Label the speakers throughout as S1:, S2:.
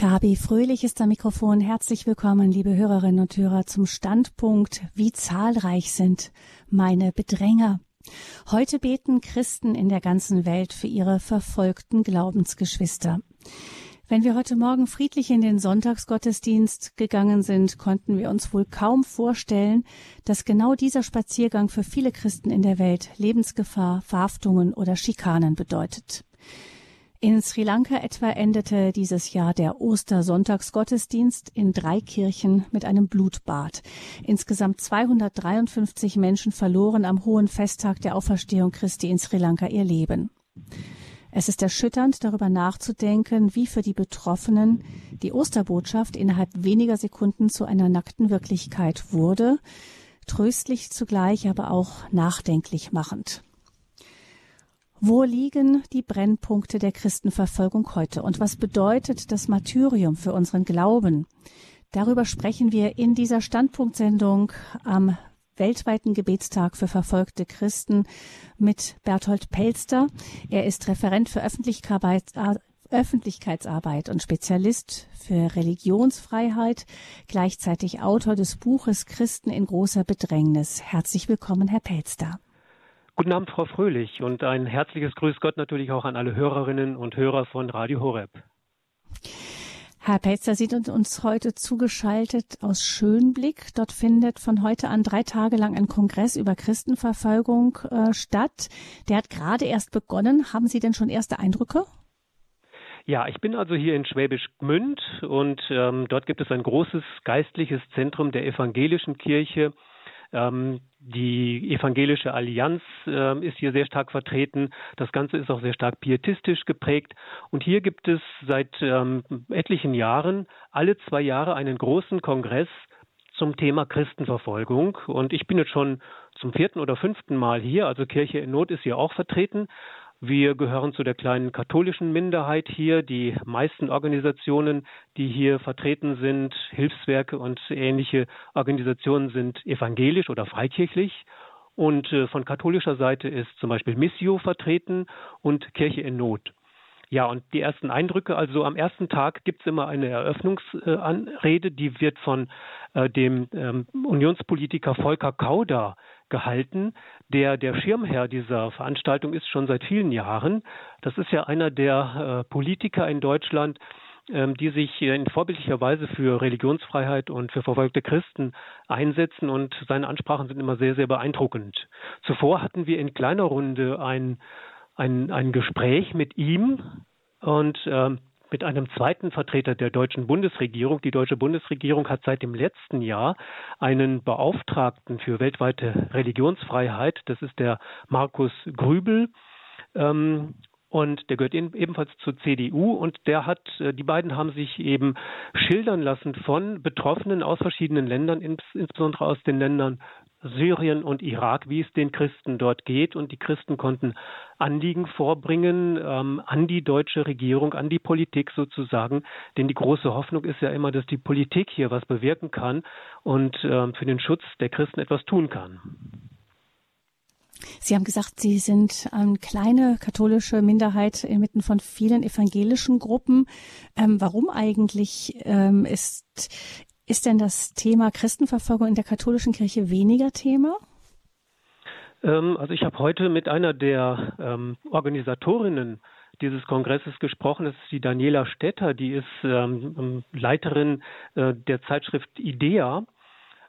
S1: Gabi Fröhlich ist am Mikrofon. Herzlich willkommen, liebe Hörerinnen und Hörer, zum Standpunkt Wie zahlreich sind meine Bedränger. Heute beten Christen in der ganzen Welt für ihre verfolgten Glaubensgeschwister. Wenn wir heute Morgen friedlich in den Sonntagsgottesdienst gegangen sind, konnten wir uns wohl kaum vorstellen, dass genau dieser Spaziergang für viele Christen in der Welt Lebensgefahr, Verhaftungen oder Schikanen bedeutet. In Sri Lanka etwa endete dieses Jahr der Ostersonntagsgottesdienst in drei Kirchen mit einem Blutbad. Insgesamt 253 Menschen verloren am hohen Festtag der Auferstehung Christi in Sri Lanka ihr Leben. Es ist erschütternd, darüber nachzudenken, wie für die Betroffenen die Osterbotschaft innerhalb weniger Sekunden zu einer nackten Wirklichkeit wurde, tröstlich zugleich, aber auch nachdenklich machend. Wo liegen die Brennpunkte der Christenverfolgung heute und was bedeutet das Martyrium für unseren Glauben? Darüber sprechen wir in dieser Standpunktsendung am weltweiten Gebetstag für verfolgte Christen mit Berthold Pelster. Er ist Referent für Öffentlichkeitsarbeit und Spezialist für Religionsfreiheit, gleichzeitig Autor des Buches Christen in großer Bedrängnis. Herzlich willkommen, Herr Pelster.
S2: Guten Abend, Frau Fröhlich, und ein herzliches Grüß Gott natürlich auch an alle Hörerinnen und Hörer von Radio Horeb.
S1: Herr Pelzer sieht uns heute zugeschaltet aus Schönblick. Dort findet von heute an drei Tage lang ein Kongress über Christenverfolgung äh, statt. Der hat gerade erst begonnen. Haben Sie denn schon erste Eindrücke?
S2: Ja, ich bin also hier in Schwäbisch Gmünd und ähm, dort gibt es ein großes geistliches Zentrum der evangelischen Kirche ähm, die evangelische Allianz äh, ist hier sehr stark vertreten. Das Ganze ist auch sehr stark pietistisch geprägt. Und hier gibt es seit ähm, etlichen Jahren alle zwei Jahre einen großen Kongress zum Thema Christenverfolgung. Und ich bin jetzt schon zum vierten oder fünften Mal hier. Also Kirche in Not ist hier auch vertreten. Wir gehören zu der kleinen katholischen Minderheit hier. Die meisten Organisationen, die hier vertreten sind, Hilfswerke und ähnliche Organisationen sind evangelisch oder freikirchlich. Und äh, von katholischer Seite ist zum Beispiel Missio vertreten und Kirche in Not. Ja, und die ersten Eindrücke, also am ersten Tag gibt es immer eine Eröffnungsrede, die wird von äh, dem ähm, Unionspolitiker Volker Kauder gehalten. Der, der Schirmherr dieser Veranstaltung ist schon seit vielen Jahren. Das ist ja einer der äh, Politiker in Deutschland, ähm, die sich in vorbildlicher Weise für Religionsfreiheit und für verfolgte Christen einsetzen und seine Ansprachen sind immer sehr, sehr beeindruckend. Zuvor hatten wir in kleiner Runde ein, ein, ein Gespräch mit ihm und ähm, mit einem zweiten Vertreter der deutschen Bundesregierung. Die deutsche Bundesregierung hat seit dem letzten Jahr einen Beauftragten für weltweite Religionsfreiheit. Das ist der Markus Grübel. Ähm, und der gehört ebenfalls zur CDU und der hat, äh, die beiden haben sich eben schildern lassen von Betroffenen aus verschiedenen Ländern, insbesondere aus den Ländern Syrien und Irak, wie es den Christen dort geht. Und die Christen konnten Anliegen vorbringen ähm, an die deutsche Regierung, an die Politik sozusagen. Denn die große Hoffnung ist ja immer, dass die Politik hier was bewirken kann und ähm, für den Schutz der Christen etwas tun kann.
S1: Sie haben gesagt, Sie sind eine kleine katholische Minderheit inmitten von vielen evangelischen Gruppen. Ähm, warum eigentlich ähm, ist ist denn das Thema Christenverfolgung in der katholischen Kirche weniger Thema?
S2: Ähm, also ich habe heute mit einer der ähm, Organisatorinnen dieses Kongresses gesprochen. Das ist die Daniela Stetter, die ist ähm, Leiterin äh, der Zeitschrift IDEA.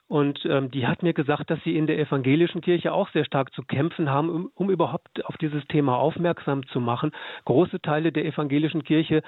S2: Und ähm, die hat mir gesagt, dass sie in der evangelischen Kirche auch sehr stark zu kämpfen haben, um, um überhaupt auf dieses Thema aufmerksam zu machen. Große Teile der evangelischen Kirche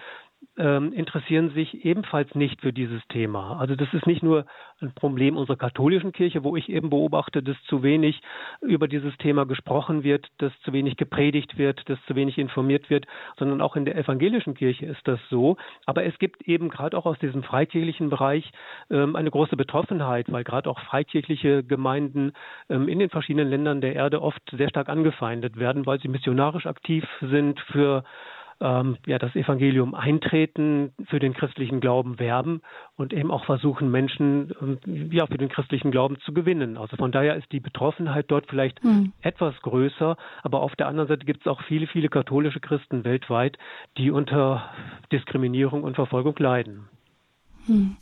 S2: ähm, interessieren sich ebenfalls nicht für dieses Thema. Also das ist nicht nur ein Problem unserer katholischen Kirche, wo ich eben beobachte, dass zu wenig über dieses Thema gesprochen wird, dass zu wenig gepredigt wird, dass zu wenig informiert wird, sondern auch in der evangelischen Kirche ist das so. Aber es gibt eben gerade auch aus diesem freikirchlichen Bereich ähm, eine große Betroffenheit, weil gerade auch freikirchliche Gemeinden ähm, in den verschiedenen Ländern der Erde oft sehr stark angefeindet werden, weil sie missionarisch aktiv sind für ähm, ja, das Evangelium eintreten, für den christlichen Glauben werben und eben auch versuchen, Menschen ähm, ja, für den christlichen Glauben zu gewinnen. Also von daher ist die Betroffenheit dort vielleicht hm. etwas größer, aber auf der anderen Seite gibt es auch viele, viele katholische Christen weltweit, die unter Diskriminierung und Verfolgung leiden.
S1: Hm.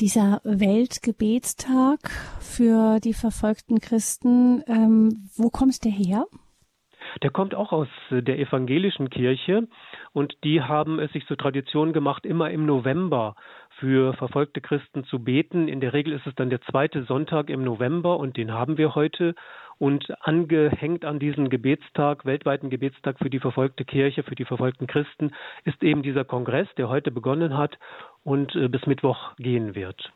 S1: Dieser Weltgebetstag für die verfolgten Christen, ähm, wo kommt der her?
S2: Der kommt auch aus äh, der evangelischen Kirche und die haben es sich zur Tradition gemacht, immer im November für verfolgte Christen zu beten. In der Regel ist es dann der zweite Sonntag im November und den haben wir heute. Und angehängt an diesen Gebetstag, weltweiten Gebetstag für die verfolgte Kirche, für die verfolgten Christen, ist eben dieser Kongress, der heute begonnen hat und äh, bis Mittwoch gehen wird.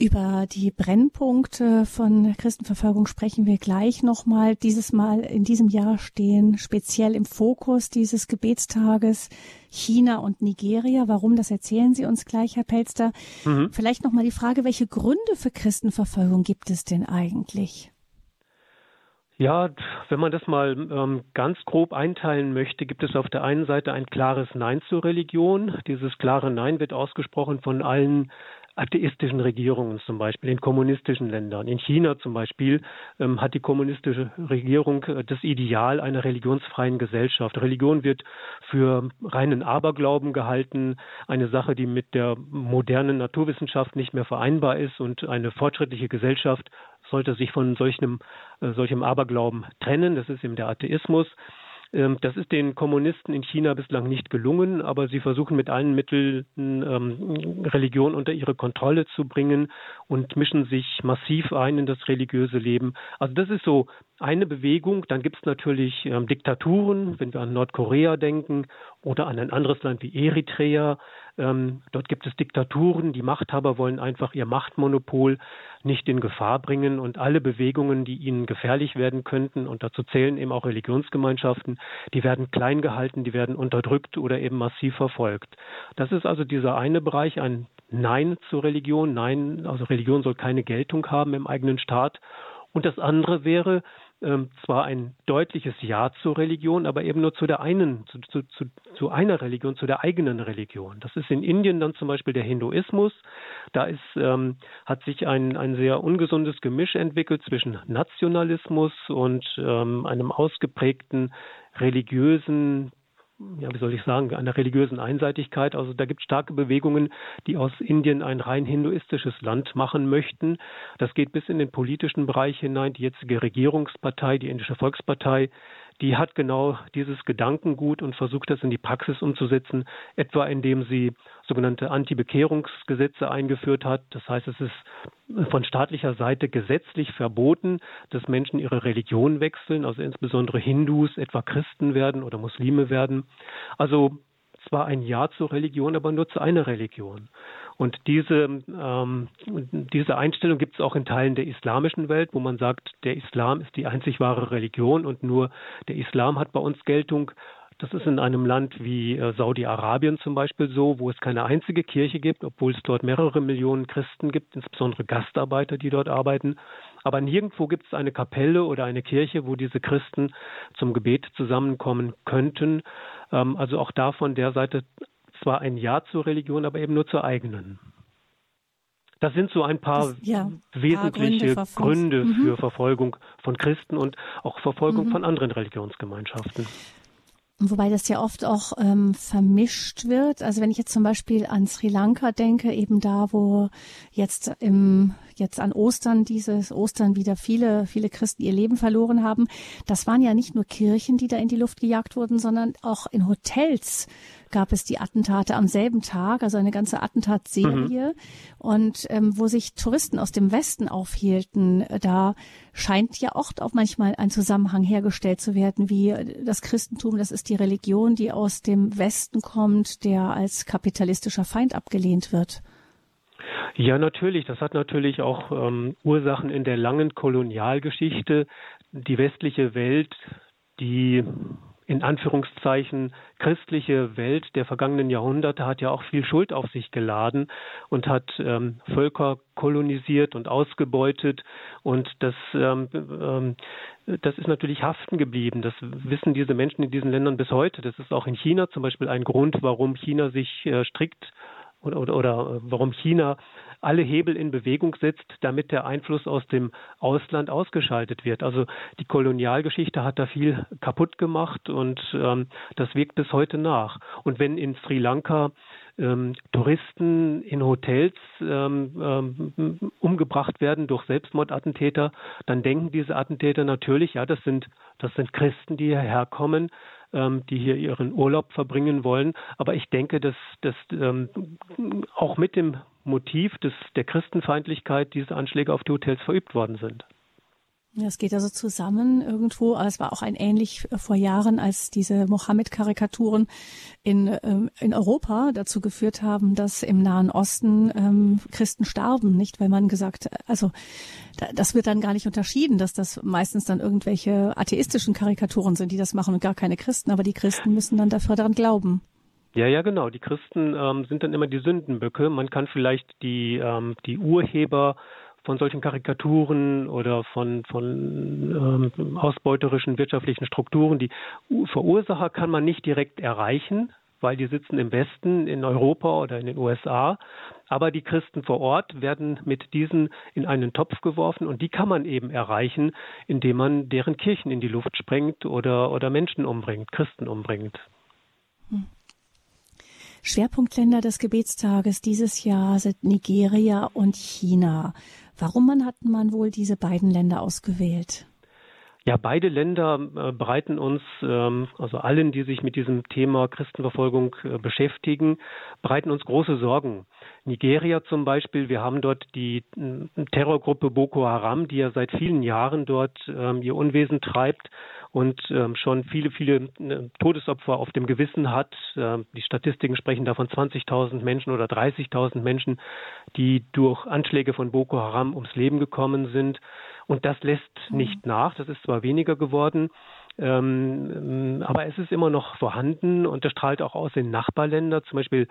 S1: Über die Brennpunkte von Christenverfolgung sprechen wir gleich nochmal. Dieses Mal in diesem Jahr stehen speziell im Fokus dieses Gebetstages China und Nigeria. Warum, das erzählen Sie uns gleich, Herr Pelster. Mhm. Vielleicht nochmal die Frage, welche Gründe für Christenverfolgung gibt es denn eigentlich?
S2: Ja, wenn man das mal ähm, ganz grob einteilen möchte, gibt es auf der einen Seite ein klares Nein zur Religion. Dieses klare Nein wird ausgesprochen von allen atheistischen Regierungen zum Beispiel, in kommunistischen Ländern. In China zum Beispiel ähm, hat die kommunistische Regierung äh, das Ideal einer religionsfreien Gesellschaft. Religion wird für reinen Aberglauben gehalten, eine Sache, die mit der modernen Naturwissenschaft nicht mehr vereinbar ist und eine fortschrittliche Gesellschaft sollte sich von solchem, äh, solchem Aberglauben trennen. Das ist eben der Atheismus. Ähm, das ist den Kommunisten in China bislang nicht gelungen, aber sie versuchen mit allen Mitteln ähm, Religion unter ihre Kontrolle zu bringen und mischen sich massiv ein in das religiöse Leben. Also das ist so eine Bewegung. Dann gibt es natürlich ähm, Diktaturen, wenn wir an Nordkorea denken oder an ein anderes Land wie Eritrea. Ähm, dort gibt es Diktaturen. Die Machthaber wollen einfach ihr Machtmonopol nicht in Gefahr bringen und alle Bewegungen, die ihnen gefährlich werden könnten, und dazu zählen eben auch Religionsgemeinschaften, die werden klein gehalten, die werden unterdrückt oder eben massiv verfolgt. Das ist also dieser eine Bereich, ein Nein zur Religion. Nein, also Religion soll keine Geltung haben im eigenen Staat. Und das andere wäre, ähm, zwar ein deutliches Ja zur Religion, aber eben nur zu der einen, zu, zu, zu, zu einer Religion, zu der eigenen Religion. Das ist in Indien dann zum Beispiel der Hinduismus. Da ist, ähm, hat sich ein, ein sehr ungesundes Gemisch entwickelt zwischen Nationalismus und ähm, einem ausgeprägten religiösen ja, wie soll ich sagen, einer religiösen Einseitigkeit. Also da gibt es starke Bewegungen, die aus Indien ein rein hinduistisches Land machen möchten. Das geht bis in den politischen Bereich hinein. Die jetzige Regierungspartei, die Indische Volkspartei, die hat genau dieses Gedankengut und versucht das in die Praxis umzusetzen, etwa indem sie sogenannte Anti-Bekehrungsgesetze eingeführt hat. Das heißt, es ist von staatlicher Seite gesetzlich verboten, dass Menschen ihre Religion wechseln, also insbesondere Hindus, etwa Christen werden oder Muslime werden. Also zwar ein Ja zur Religion, aber nur zu einer Religion. Und diese, ähm, diese Einstellung gibt es auch in Teilen der islamischen Welt, wo man sagt, der Islam ist die einzig wahre Religion und nur der Islam hat bei uns Geltung. Das ist in einem Land wie äh, Saudi-Arabien zum Beispiel so, wo es keine einzige Kirche gibt, obwohl es dort mehrere Millionen Christen gibt, insbesondere Gastarbeiter, die dort arbeiten. Aber nirgendwo gibt es eine Kapelle oder eine Kirche, wo diese Christen zum Gebet zusammenkommen könnten. Ähm, also auch da von der Seite zwar ein Ja zur Religion, aber eben nur zur eigenen. Das sind so ein paar das, ja, wesentliche paar Gründe, Gründe mhm. für Verfolgung von Christen und auch Verfolgung mhm. von anderen Religionsgemeinschaften.
S1: Wobei das ja oft auch ähm, vermischt wird. Also wenn ich jetzt zum Beispiel an Sri Lanka denke, eben da, wo jetzt im jetzt an Ostern dieses Ostern wieder viele viele Christen ihr Leben verloren haben, das waren ja nicht nur Kirchen, die da in die Luft gejagt wurden, sondern auch in Hotels gab es die Attentate am selben Tag, also eine ganze Attentatserie. Mhm. Und ähm, wo sich Touristen aus dem Westen aufhielten, da scheint ja auch manchmal ein Zusammenhang hergestellt zu werden, wie das Christentum, das ist die Religion, die aus dem Westen kommt, der als kapitalistischer Feind abgelehnt wird.
S2: Ja, natürlich. Das hat natürlich auch ähm, Ursachen in der langen Kolonialgeschichte. Die westliche Welt, die in Anführungszeichen christliche Welt der vergangenen Jahrhunderte hat ja auch viel Schuld auf sich geladen und hat ähm, Völker kolonisiert und ausgebeutet und das ähm, ähm, das ist natürlich haften geblieben. Das wissen diese Menschen in diesen Ländern bis heute. Das ist auch in China zum Beispiel ein Grund, warum China sich äh, strikt oder, oder, oder äh, warum China alle Hebel in Bewegung setzt, damit der Einfluss aus dem Ausland ausgeschaltet wird. Also die Kolonialgeschichte hat da viel kaputt gemacht und ähm, das wirkt bis heute nach. Und wenn in Sri Lanka ähm, Touristen in Hotels ähm, ähm, umgebracht werden durch Selbstmordattentäter, dann denken diese Attentäter natürlich, ja, das sind das sind Christen, die hierher kommen, ähm, die hier ihren Urlaub verbringen wollen. Aber ich denke, dass, dass ähm, auch mit dem Motiv des, der Christenfeindlichkeit diese Anschläge auf die Hotels verübt worden sind.
S1: Es geht also zusammen irgendwo. Es war auch ein ähnlich vor Jahren, als diese Mohammed-Karikaturen in, ähm, in Europa dazu geführt haben, dass im Nahen Osten ähm, Christen starben, nicht? Weil man gesagt, also das wird dann gar nicht unterschieden, dass das meistens dann irgendwelche atheistischen Karikaturen sind, die das machen und gar keine Christen. Aber die Christen müssen dann dafür daran glauben.
S2: Ja, ja, genau. Die Christen ähm, sind dann immer die Sündenböcke. Man kann vielleicht die, ähm, die Urheber von solchen Karikaturen oder von, von ähm, ausbeuterischen wirtschaftlichen Strukturen. Die Verursacher kann man nicht direkt erreichen, weil die sitzen im Westen, in Europa oder in den USA. Aber die Christen vor Ort werden mit diesen in einen Topf geworfen und die kann man eben erreichen, indem man deren Kirchen in die Luft sprengt oder, oder Menschen umbringt, Christen umbringt.
S1: Schwerpunktländer des Gebetstages dieses Jahr sind Nigeria und China. Warum hat man wohl diese beiden Länder ausgewählt?
S2: Ja, beide Länder äh, bereiten uns, ähm, also allen, die sich mit diesem Thema Christenverfolgung äh, beschäftigen, bereiten uns große Sorgen. Nigeria zum Beispiel, wir haben dort die äh, Terrorgruppe Boko Haram, die ja seit vielen Jahren dort ähm, ihr Unwesen treibt und ähm, schon viele, viele äh, Todesopfer auf dem Gewissen hat. Äh, die Statistiken sprechen davon 20.000 Menschen oder 30.000 Menschen, die durch Anschläge von Boko Haram ums Leben gekommen sind. Und das lässt mhm. nicht nach. Das ist zwar weniger geworden, ähm, aber es ist immer noch vorhanden und das strahlt auch aus in Nachbarländer, zum Beispiel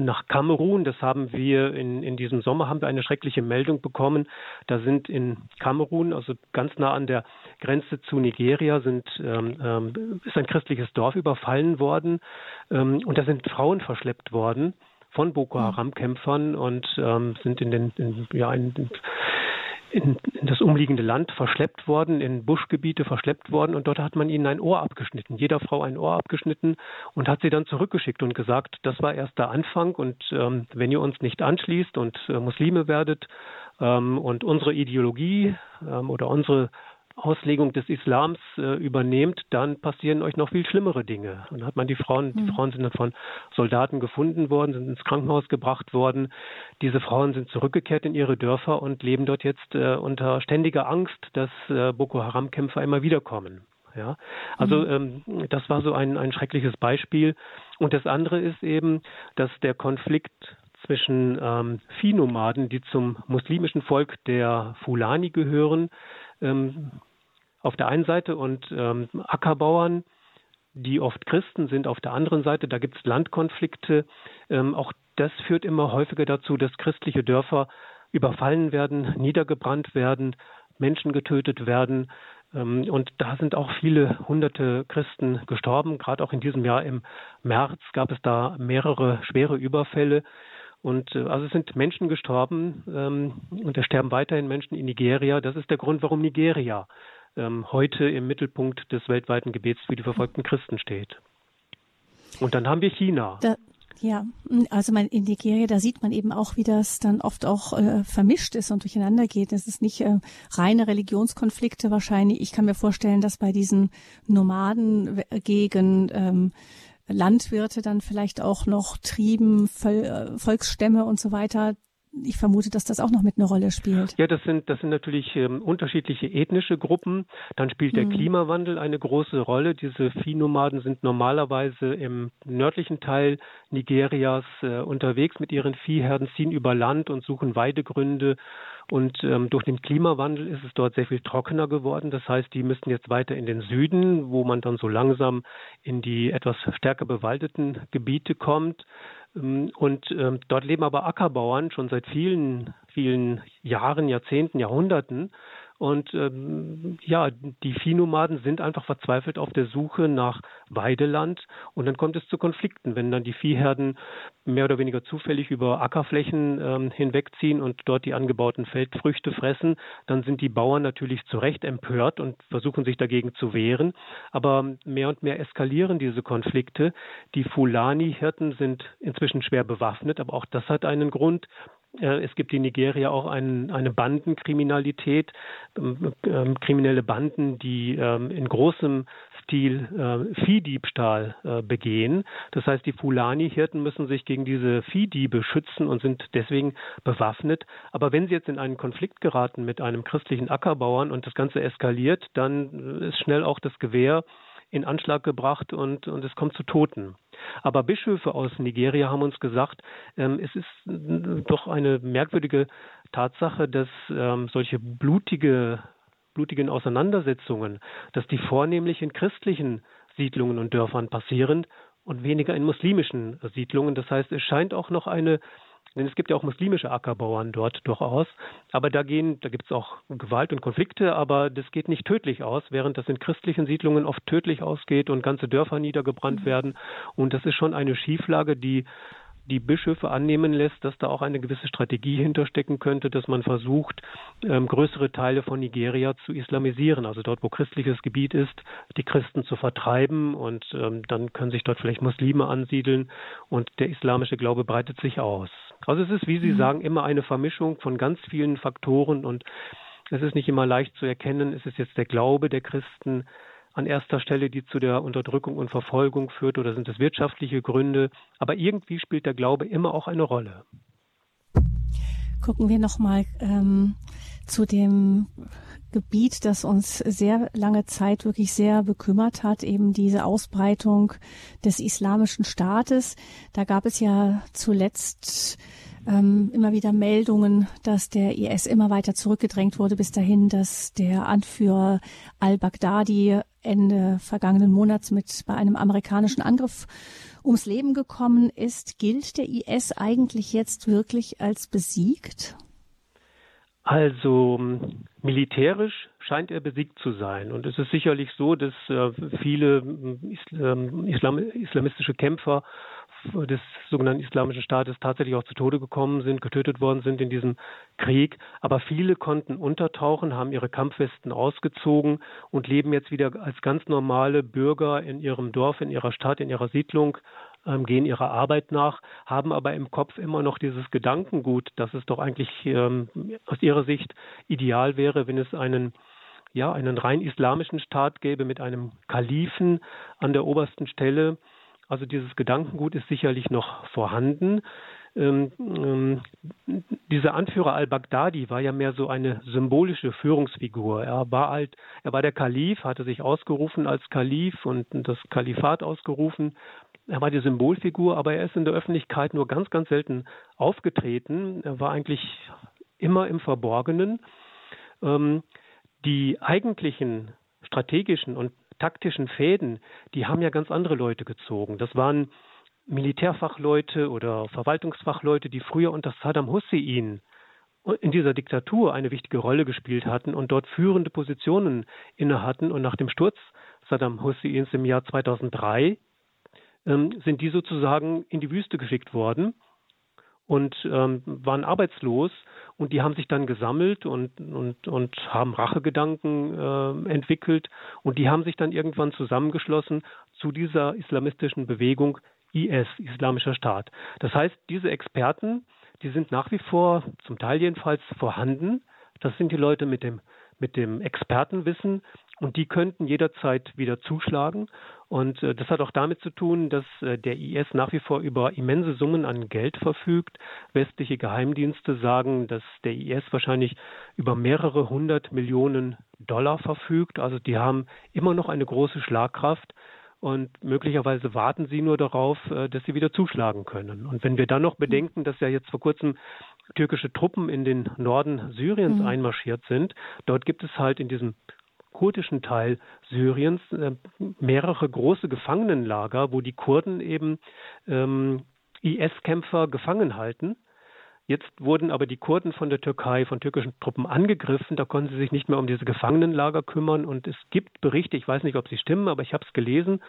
S2: nach Kamerun. Das haben wir in, in diesem Sommer haben wir eine schreckliche Meldung bekommen. Da sind in Kamerun, also ganz nah an der Grenze zu Nigeria, sind ähm, ähm, ist ein christliches Dorf überfallen worden ähm, und da sind Frauen verschleppt worden von Boko hm. Haram-Kämpfern und ähm, sind in den in, ja in, in in, das umliegende Land verschleppt worden, in Buschgebiete verschleppt worden und dort hat man ihnen ein Ohr abgeschnitten, jeder Frau ein Ohr abgeschnitten und hat sie dann zurückgeschickt und gesagt, das war erst der Anfang und ähm, wenn ihr uns nicht anschließt und äh, Muslime werdet ähm, und unsere Ideologie ähm, oder unsere Auslegung des Islams äh, übernehmt, dann passieren euch noch viel schlimmere Dinge. Und dann hat man die Frauen, die hm. Frauen sind dann von Soldaten gefunden worden, sind ins Krankenhaus gebracht worden. Diese Frauen sind zurückgekehrt in ihre Dörfer und leben dort jetzt äh, unter ständiger Angst, dass äh, Boko Haram-Kämpfer immer wiederkommen. Ja, also mhm. ähm, das war so ein, ein schreckliches Beispiel. Und das andere ist eben, dass der Konflikt zwischen ähm, Viehnomaden, die zum muslimischen Volk der Fulani gehören, ähm, auf der einen Seite und ähm, Ackerbauern, die oft Christen sind, auf der anderen Seite. Da gibt es Landkonflikte. Ähm, auch das führt immer häufiger dazu, dass christliche Dörfer überfallen werden, niedergebrannt werden, Menschen getötet werden. Ähm, und da sind auch viele hunderte Christen gestorben. Gerade auch in diesem Jahr im März gab es da mehrere schwere Überfälle. Und äh, also es sind Menschen gestorben ähm, und es sterben weiterhin Menschen in Nigeria. Das ist der Grund, warum Nigeria ähm, heute im Mittelpunkt des weltweiten Gebets für die verfolgten Christen steht. Und dann haben wir China.
S1: Da, ja, also man, in Nigeria, da sieht man eben auch, wie das dann oft auch äh, vermischt ist und durcheinander geht. Es ist nicht äh, reine Religionskonflikte wahrscheinlich. Ich kann mir vorstellen, dass bei diesen Nomaden gegen ähm, Landwirte dann vielleicht auch noch Trieben, äh, Volksstämme und so weiter ich vermute, dass das auch noch mit einer Rolle spielt.
S2: Ja, das sind, das sind natürlich ähm, unterschiedliche ethnische Gruppen. Dann spielt der mhm. Klimawandel eine große Rolle. Diese Viehnomaden sind normalerweise im nördlichen Teil Nigerias äh, unterwegs mit ihren Viehherden, ziehen über Land und suchen Weidegründe. Und ähm, durch den Klimawandel ist es dort sehr viel trockener geworden. Das heißt, die müssen jetzt weiter in den Süden, wo man dann so langsam in die etwas stärker bewaldeten Gebiete kommt. Ähm, und ähm, dort leben aber Ackerbauern schon seit vielen, vielen Jahren, Jahrzehnten, Jahrhunderten. Und ähm, ja, die Viehnomaden sind einfach verzweifelt auf der Suche nach Weideland. Und dann kommt es zu Konflikten, wenn dann die Viehherden mehr oder weniger zufällig über Ackerflächen ähm, hinwegziehen und dort die angebauten Feldfrüchte fressen, dann sind die Bauern natürlich zu Recht empört und versuchen sich dagegen zu wehren. Aber mehr und mehr eskalieren diese Konflikte. Die Fulani-Hirten sind inzwischen schwer bewaffnet, aber auch das hat einen Grund. Äh, es gibt in Nigeria auch ein, eine Bandenkriminalität, ähm, ähm, kriminelle Banden, die ähm, in großem Stil äh, Viehdiebstahl äh, begehen. Das heißt, die Fulani-Hirten müssen sich gegen diese Viehdiebe schützen und sind deswegen bewaffnet. Aber wenn sie jetzt in einen Konflikt geraten mit einem christlichen Ackerbauern und das Ganze eskaliert, dann ist schnell auch das Gewehr in Anschlag gebracht und, und es kommt zu Toten. Aber Bischöfe aus Nigeria haben uns gesagt, ähm, es ist doch eine merkwürdige Tatsache, dass ähm, solche blutige, blutigen Auseinandersetzungen, dass die vornehmlich in christlichen Siedlungen und Dörfern passieren und weniger in muslimischen Siedlungen. Das heißt, es scheint auch noch eine denn es gibt ja auch muslimische Ackerbauern dort durchaus. Aber da gehen, da gibt es auch Gewalt und Konflikte, aber das geht nicht tödlich aus, während das in christlichen Siedlungen oft tödlich ausgeht und ganze Dörfer niedergebrannt mhm. werden. Und das ist schon eine Schieflage, die die Bischöfe annehmen lässt, dass da auch eine gewisse Strategie hinterstecken könnte, dass man versucht, ähm, größere Teile von Nigeria zu islamisieren, also dort, wo christliches Gebiet ist, die Christen zu vertreiben und ähm, dann können sich dort vielleicht Muslime ansiedeln und der islamische Glaube breitet sich aus. Also es ist, wie Sie mhm. sagen, immer eine Vermischung von ganz vielen Faktoren und es ist nicht immer leicht zu erkennen, ist es jetzt der Glaube der Christen, an erster Stelle, die zu der Unterdrückung und Verfolgung führt, oder sind es wirtschaftliche Gründe? Aber irgendwie spielt der Glaube immer auch eine Rolle.
S1: Gucken wir nochmal ähm, zu dem Gebiet, das uns sehr lange Zeit wirklich sehr bekümmert hat, eben diese Ausbreitung des islamischen Staates. Da gab es ja zuletzt ähm, immer wieder Meldungen, dass der IS immer weiter zurückgedrängt wurde, bis dahin, dass der Anführer al-Baghdadi Ende vergangenen Monats mit bei einem amerikanischen Angriff ums Leben gekommen ist. Gilt der IS eigentlich jetzt wirklich als besiegt?
S2: Also militärisch scheint er besiegt zu sein. Und es ist sicherlich so, dass äh, viele äh, Islam, islamistische Kämpfer des sogenannten Islamischen Staates tatsächlich auch zu Tode gekommen sind, getötet worden sind in diesem Krieg. Aber viele konnten untertauchen, haben ihre Kampfwesten ausgezogen und leben jetzt wieder als ganz normale Bürger in ihrem Dorf, in ihrer Stadt, in ihrer Siedlung, ähm, gehen ihrer Arbeit nach, haben aber im Kopf immer noch dieses Gedankengut, dass es doch eigentlich ähm, aus ihrer Sicht ideal wäre, wenn es einen ja, einen rein islamischen Staat gäbe mit einem Kalifen an der obersten Stelle, also dieses Gedankengut ist sicherlich noch vorhanden. Ähm, ähm, dieser Anführer al-Baghdadi war ja mehr so eine symbolische Führungsfigur. Er war halt, er war der Kalif, hatte sich ausgerufen als Kalif und das Kalifat ausgerufen. Er war die Symbolfigur, aber er ist in der Öffentlichkeit nur ganz, ganz selten aufgetreten. Er war eigentlich immer im Verborgenen. Ähm, die eigentlichen strategischen und taktischen Fäden, die haben ja ganz andere Leute gezogen. Das waren Militärfachleute oder Verwaltungsfachleute, die früher unter Saddam Hussein in dieser Diktatur eine wichtige Rolle gespielt hatten und dort führende Positionen inne hatten. Und nach dem Sturz Saddam Husseins im Jahr 2003 ähm, sind die sozusagen in die Wüste geschickt worden und ähm, waren arbeitslos und die haben sich dann gesammelt und, und, und haben Rachegedanken äh, entwickelt und die haben sich dann irgendwann zusammengeschlossen zu dieser islamistischen Bewegung IS, Islamischer Staat. Das heißt, diese Experten, die sind nach wie vor, zum Teil jedenfalls, vorhanden. Das sind die Leute mit dem, mit dem Expertenwissen und die könnten jederzeit wieder zuschlagen. Und äh, das hat auch damit zu tun, dass äh, der IS nach wie vor über immense Summen an Geld verfügt. Westliche Geheimdienste sagen, dass der IS wahrscheinlich über mehrere hundert Millionen Dollar verfügt. Also die haben immer noch eine große Schlagkraft und möglicherweise warten sie nur darauf, äh, dass sie wieder zuschlagen können. Und wenn wir dann noch bedenken, dass ja jetzt vor kurzem türkische Truppen in den Norden Syriens mhm. einmarschiert sind, dort gibt es halt in diesem kurdischen Teil Syriens äh, mehrere große Gefangenenlager, wo die Kurden eben ähm, IS-Kämpfer gefangen halten Jetzt wurden aber die Kurden von der Türkei, von türkischen Truppen angegriffen. Da konnten sie sich nicht mehr um diese Gefangenenlager kümmern. Und es gibt Berichte, ich weiß nicht, ob sie stimmen, aber ich habe es gelesen,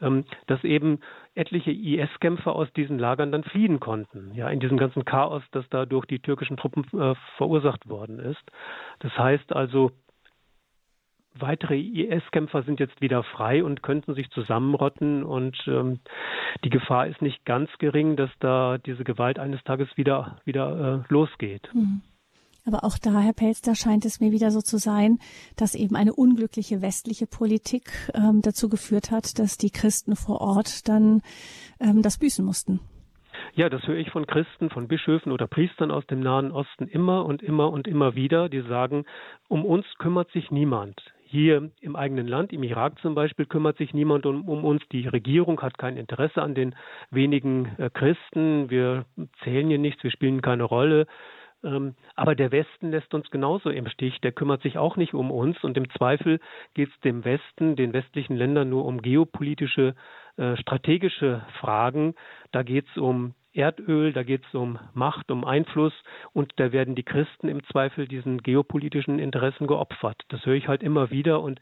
S2: ähm, dass eben etliche IS-Kämpfer aus diesen Lagern dann fliehen konnten. Ja, in diesem ganzen Chaos, das da durch die türkischen Truppen äh, verursacht worden ist. Das heißt also, weitere IS-Kämpfer sind jetzt wieder frei und könnten sich zusammenrotten und ähm, die Gefahr ist nicht ganz gering, dass da diese Gewalt eines Tages wieder wieder äh, losgeht. Mhm.
S1: Aber auch da, Herr Pelster, scheint es mir wieder so zu sein, dass eben eine unglückliche westliche Politik ähm, dazu geführt hat, dass die Christen vor Ort dann ähm, das büßen mussten.
S2: Ja, das höre ich von Christen, von Bischöfen oder Priestern aus dem Nahen Osten immer und immer und immer wieder, die sagen, um uns kümmert sich niemand. Hier im eigenen Land, im Irak zum Beispiel, kümmert sich niemand um, um uns. Die Regierung hat kein Interesse an den wenigen äh, Christen. Wir zählen hier nichts, wir spielen keine Rolle. Ähm, aber der Westen lässt uns genauso im Stich. Der kümmert sich auch nicht um uns. Und im Zweifel geht es dem Westen, den westlichen Ländern nur um geopolitische, äh, strategische Fragen. Da geht es um Erdöl, da geht es um Macht, um Einfluss und da werden die Christen im Zweifel diesen geopolitischen Interessen geopfert. Das höre ich halt immer wieder und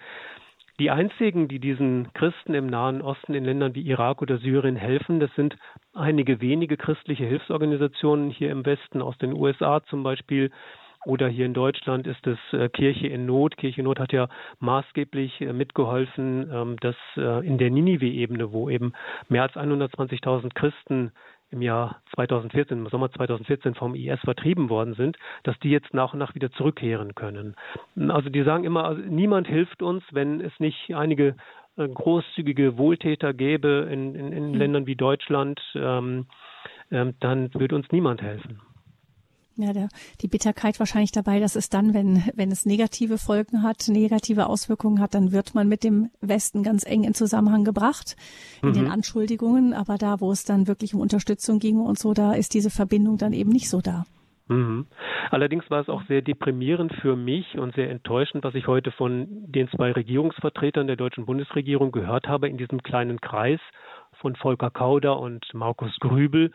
S2: die einzigen, die diesen Christen im Nahen Osten in Ländern wie Irak oder Syrien helfen, das sind einige wenige christliche Hilfsorganisationen hier im Westen, aus den USA zum Beispiel, oder hier in Deutschland ist es äh, Kirche in Not. Kirche in Not hat ja maßgeblich äh, mitgeholfen, ähm, dass äh, in der Ninive-Ebene, wo eben mehr als 120.000 Christen im Jahr 2014, im Sommer 2014 vom IS vertrieben worden sind, dass die jetzt nach und nach wieder zurückkehren können. Also die sagen immer, also niemand hilft uns, wenn es nicht einige äh, großzügige Wohltäter gäbe in, in, in mhm. Ländern wie Deutschland, ähm, ähm, dann würde uns niemand helfen.
S1: Ja, der, die Bitterkeit wahrscheinlich dabei, dass es dann, wenn, wenn es negative Folgen hat, negative Auswirkungen hat, dann wird man mit dem Westen ganz eng in Zusammenhang gebracht in mhm. den Anschuldigungen. Aber da, wo es dann wirklich um Unterstützung ging und so, da ist diese Verbindung dann eben nicht so da.
S2: Mhm. Allerdings war es auch sehr deprimierend für mich und sehr enttäuschend, was ich heute von den zwei Regierungsvertretern der deutschen Bundesregierung gehört habe in diesem kleinen Kreis von Volker Kauder und Markus Grübel,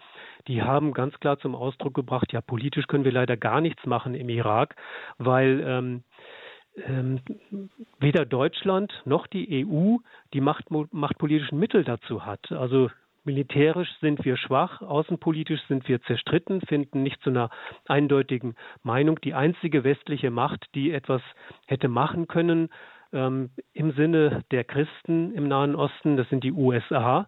S2: die haben ganz klar zum Ausdruck gebracht, ja, politisch können wir leider gar nichts machen im Irak, weil ähm, ähm, weder Deutschland noch die EU die Macht, machtpolitischen Mittel dazu hat. Also militärisch sind wir schwach, außenpolitisch sind wir zerstritten, finden nicht zu einer eindeutigen Meinung. Die einzige westliche Macht, die etwas hätte machen können, ähm, im Sinne der Christen im Nahen Osten, das sind die USA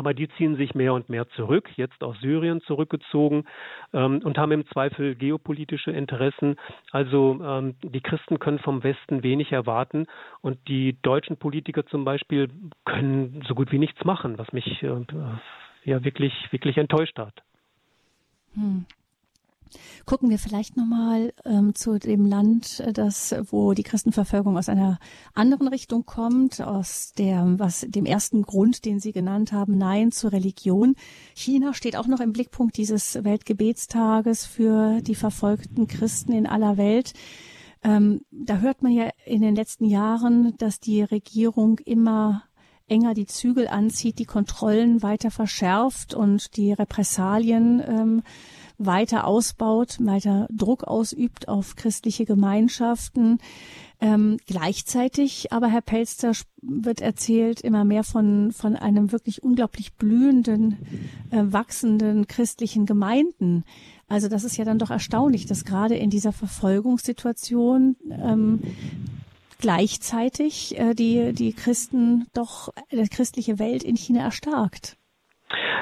S2: aber die ziehen sich mehr und mehr zurück, jetzt aus Syrien zurückgezogen ähm, und haben im Zweifel geopolitische Interessen. Also ähm, die Christen können vom Westen wenig erwarten und die deutschen Politiker zum Beispiel können so gut wie nichts machen, was mich äh, ja wirklich, wirklich enttäuscht hat.
S1: Hm. Gucken wir vielleicht nochmal ähm, zu dem Land, äh, das, wo die Christenverfolgung aus einer anderen Richtung kommt, aus der, was, dem ersten Grund, den Sie genannt haben, Nein zur Religion. China steht auch noch im Blickpunkt dieses Weltgebetstages für die verfolgten Christen in aller Welt. Ähm, da hört man ja in den letzten Jahren, dass die Regierung immer enger die Zügel anzieht, die Kontrollen weiter verschärft und die Repressalien ähm, weiter ausbaut, weiter Druck ausübt auf christliche Gemeinschaften. Ähm, gleichzeitig aber, Herr Pelster, wird erzählt immer mehr von, von einem wirklich unglaublich blühenden, äh, wachsenden christlichen Gemeinden. Also das ist ja dann doch erstaunlich, dass gerade in dieser Verfolgungssituation ähm, gleichzeitig äh, die, die Christen doch, äh, die christliche Welt in China erstarkt.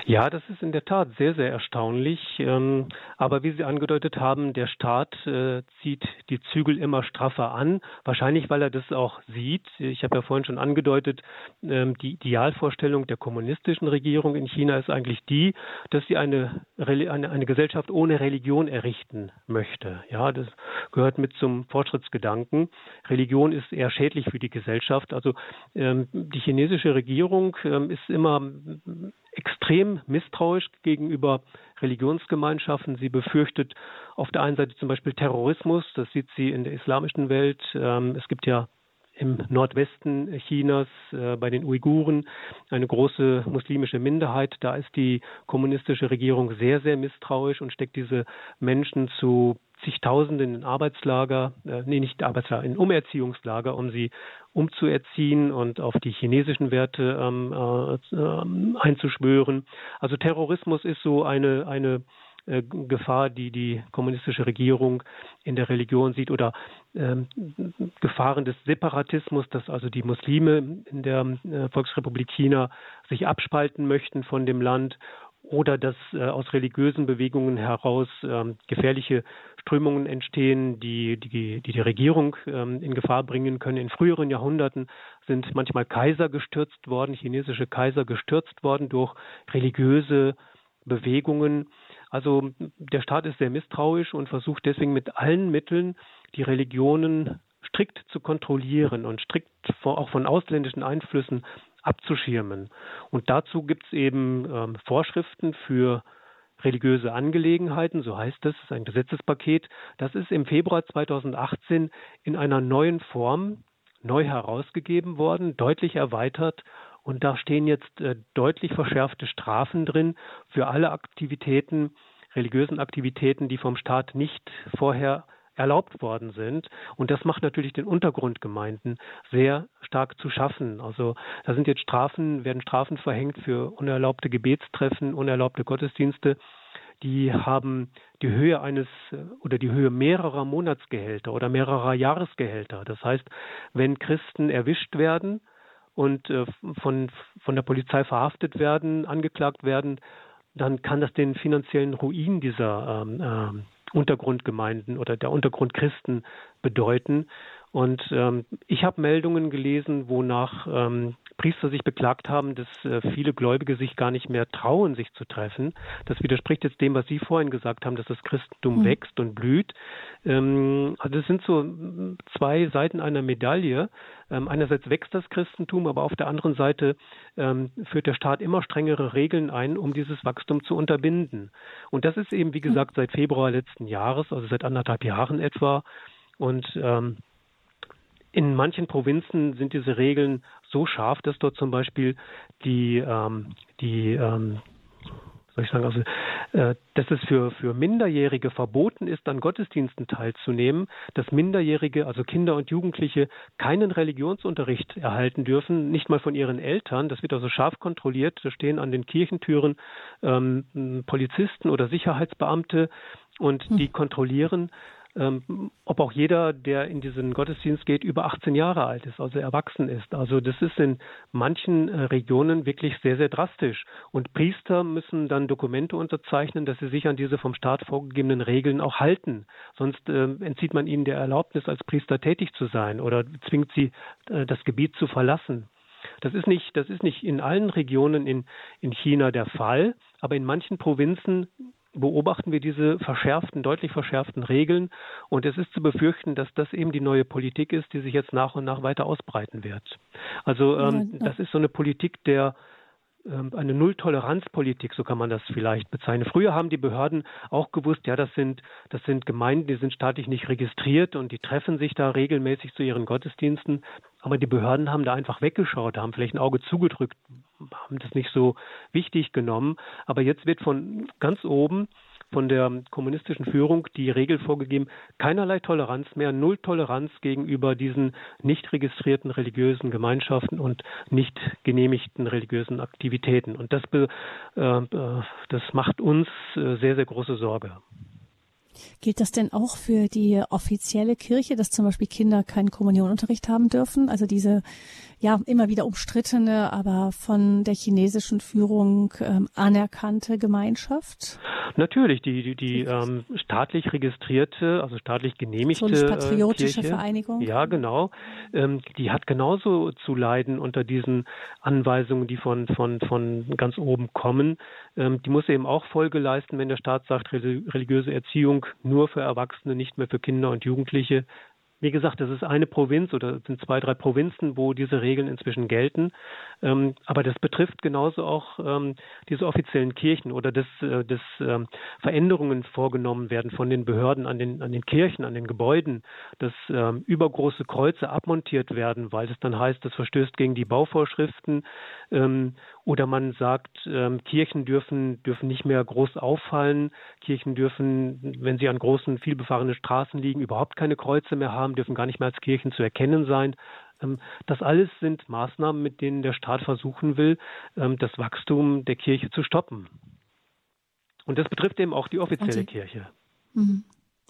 S2: Ja, das ist in der Tat sehr, sehr erstaunlich. Ähm, aber wie Sie angedeutet haben, der Staat äh, zieht die Zügel immer straffer an. Wahrscheinlich, weil er das auch sieht. Ich habe ja vorhin schon angedeutet, ähm, die Idealvorstellung der kommunistischen Regierung in China ist eigentlich die, dass sie eine, eine, eine Gesellschaft ohne Religion errichten möchte. Ja, das gehört mit zum Fortschrittsgedanken. Religion ist eher schädlich für die Gesellschaft. Also ähm, die chinesische Regierung ist immer extrem misstrauisch gegenüber Religionsgemeinschaften. Sie befürchtet auf der einen Seite zum Beispiel Terrorismus, das sieht sie in der islamischen Welt. Ähm, es gibt ja im Nordwesten Chinas äh, bei den Uiguren eine große muslimische Minderheit. Da ist die kommunistische Regierung sehr, sehr misstrauisch und steckt diese Menschen zu zigtausenden in Arbeitslager, äh, nee, nicht Arbeitslager, in Umerziehungslager, um sie umzuerziehen und auf die chinesischen Werte ähm, äh, äh, einzuschwören. Also Terrorismus ist so eine, eine äh, Gefahr, die die kommunistische Regierung in der Religion sieht oder ähm, Gefahren des Separatismus, dass also die Muslime in der äh, Volksrepublik China sich abspalten möchten von dem Land oder dass äh, aus religiösen Bewegungen heraus ähm, gefährliche Strömungen entstehen, die die, die, die Regierung ähm, in Gefahr bringen können. In früheren Jahrhunderten sind manchmal Kaiser gestürzt worden, chinesische Kaiser gestürzt worden durch religiöse Bewegungen. Also der Staat ist sehr misstrauisch und versucht deswegen mit allen Mitteln die Religionen strikt zu kontrollieren und strikt auch von ausländischen Einflüssen abzuschirmen. Und dazu gibt es eben ähm, Vorschriften für religiöse Angelegenheiten, so heißt es, ein Gesetzespaket. Das ist im Februar 2018 in einer neuen Form neu herausgegeben worden, deutlich erweitert. Und da stehen jetzt äh, deutlich verschärfte Strafen drin für alle Aktivitäten, religiösen Aktivitäten, die vom Staat nicht vorher erlaubt worden sind. Und das macht natürlich den Untergrundgemeinden sehr stark zu schaffen. Also da sind jetzt Strafen, werden Strafen verhängt für unerlaubte Gebetstreffen, unerlaubte Gottesdienste. Die haben die Höhe eines oder die Höhe mehrerer Monatsgehälter oder mehrerer Jahresgehälter. Das heißt, wenn Christen erwischt werden und äh, von, von der Polizei verhaftet werden, angeklagt werden, dann kann das den finanziellen Ruin dieser ähm, ähm, Untergrundgemeinden oder der Untergrundchristen bedeuten. Und ähm, ich habe Meldungen gelesen, wonach ähm, Priester sich beklagt haben, dass äh, viele Gläubige sich gar nicht mehr trauen, sich zu treffen. Das widerspricht jetzt dem, was Sie vorhin gesagt haben, dass das Christentum mhm. wächst und blüht. Ähm, also es sind so zwei Seiten einer Medaille. Ähm, einerseits wächst das Christentum, aber auf der anderen Seite ähm, führt der Staat immer strengere Regeln ein, um dieses Wachstum zu unterbinden. Und das ist eben, wie hm. gesagt, seit Februar letzten Jahres, also seit anderthalb Jahren etwa. Und ähm, in manchen Provinzen sind diese Regeln so scharf, dass dort zum Beispiel die, ähm, die ähm, soll ich sagen, also, äh, dass es für, für Minderjährige verboten ist, an Gottesdiensten teilzunehmen, dass Minderjährige, also Kinder und Jugendliche, keinen Religionsunterricht erhalten dürfen, nicht mal von ihren Eltern. Das wird also scharf kontrolliert. Da stehen an den Kirchentüren ähm, Polizisten oder Sicherheitsbeamte und die hm. kontrollieren, ähm, ob auch jeder, der in diesen Gottesdienst geht, über 18 Jahre alt ist, also erwachsen ist. Also das ist in manchen äh, Regionen wirklich sehr, sehr drastisch. Und Priester müssen dann Dokumente unterzeichnen, dass sie sich an diese vom Staat vorgegebenen Regeln auch halten. Sonst äh, entzieht man ihnen der Erlaubnis, als Priester tätig zu sein oder zwingt sie, äh, das Gebiet zu verlassen. Das ist nicht, das ist nicht in allen Regionen in, in China der Fall, aber in manchen Provinzen beobachten wir diese verschärften, deutlich verschärften Regeln. Und es ist zu befürchten, dass das eben die neue Politik ist, die sich jetzt nach und nach weiter ausbreiten wird. Also ähm, das ist so eine Politik der ähm, eine Nulltoleranzpolitik, so kann man das vielleicht bezeichnen. Früher haben die Behörden auch gewusst, ja, das sind, das sind Gemeinden, die sind staatlich nicht registriert und die treffen sich da regelmäßig zu ihren Gottesdiensten. Aber die Behörden haben da einfach weggeschaut, haben vielleicht ein Auge zugedrückt, haben das nicht so wichtig genommen. Aber jetzt wird von ganz oben von der kommunistischen Führung die Regel vorgegeben, keinerlei Toleranz mehr, null Toleranz gegenüber diesen nicht registrierten religiösen Gemeinschaften und nicht genehmigten religiösen Aktivitäten. Und das, äh, das macht uns äh, sehr, sehr große Sorge.
S1: Gilt das denn auch für die offizielle Kirche, dass zum Beispiel Kinder keinen Kommunionunterricht haben dürfen? Also diese ja immer wieder umstrittene, aber von der chinesischen Führung ähm, anerkannte Gemeinschaft?
S2: Natürlich, die, die, die ähm, staatlich registrierte, also staatlich genehmigte
S1: so eine patriotische
S2: Kirche,
S1: Vereinigung.
S2: Ja, genau. Ähm, die hat genauso zu leiden unter diesen Anweisungen, die von, von, von ganz oben kommen. Ähm, die muss eben auch Folge leisten, wenn der Staat sagt, religiöse Erziehung nur für Erwachsene, nicht mehr für Kinder und Jugendliche. Wie gesagt, das ist eine Provinz oder sind zwei, drei Provinzen, wo diese Regeln inzwischen gelten. Ähm, aber das betrifft genauso auch ähm, diese offiziellen Kirchen oder dass, äh, dass Veränderungen vorgenommen werden von den Behörden an den, an den Kirchen, an den Gebäuden, dass übergroße Kreuze abmontiert werden, weil es dann heißt, das verstößt gegen die Bauvorschriften ähm, oder man sagt, ähm, Kirchen dürfen, dürfen nicht mehr groß auffallen. Kirchen dürfen, wenn sie an großen, vielbefahrenen Straßen liegen, überhaupt keine Kreuze mehr haben, dürfen gar nicht mehr als Kirchen zu erkennen sein. Ähm, das alles sind Maßnahmen, mit denen der Staat versuchen will, ähm, das Wachstum der Kirche zu stoppen. Und das betrifft eben auch die offizielle Kirche.
S1: Mhm.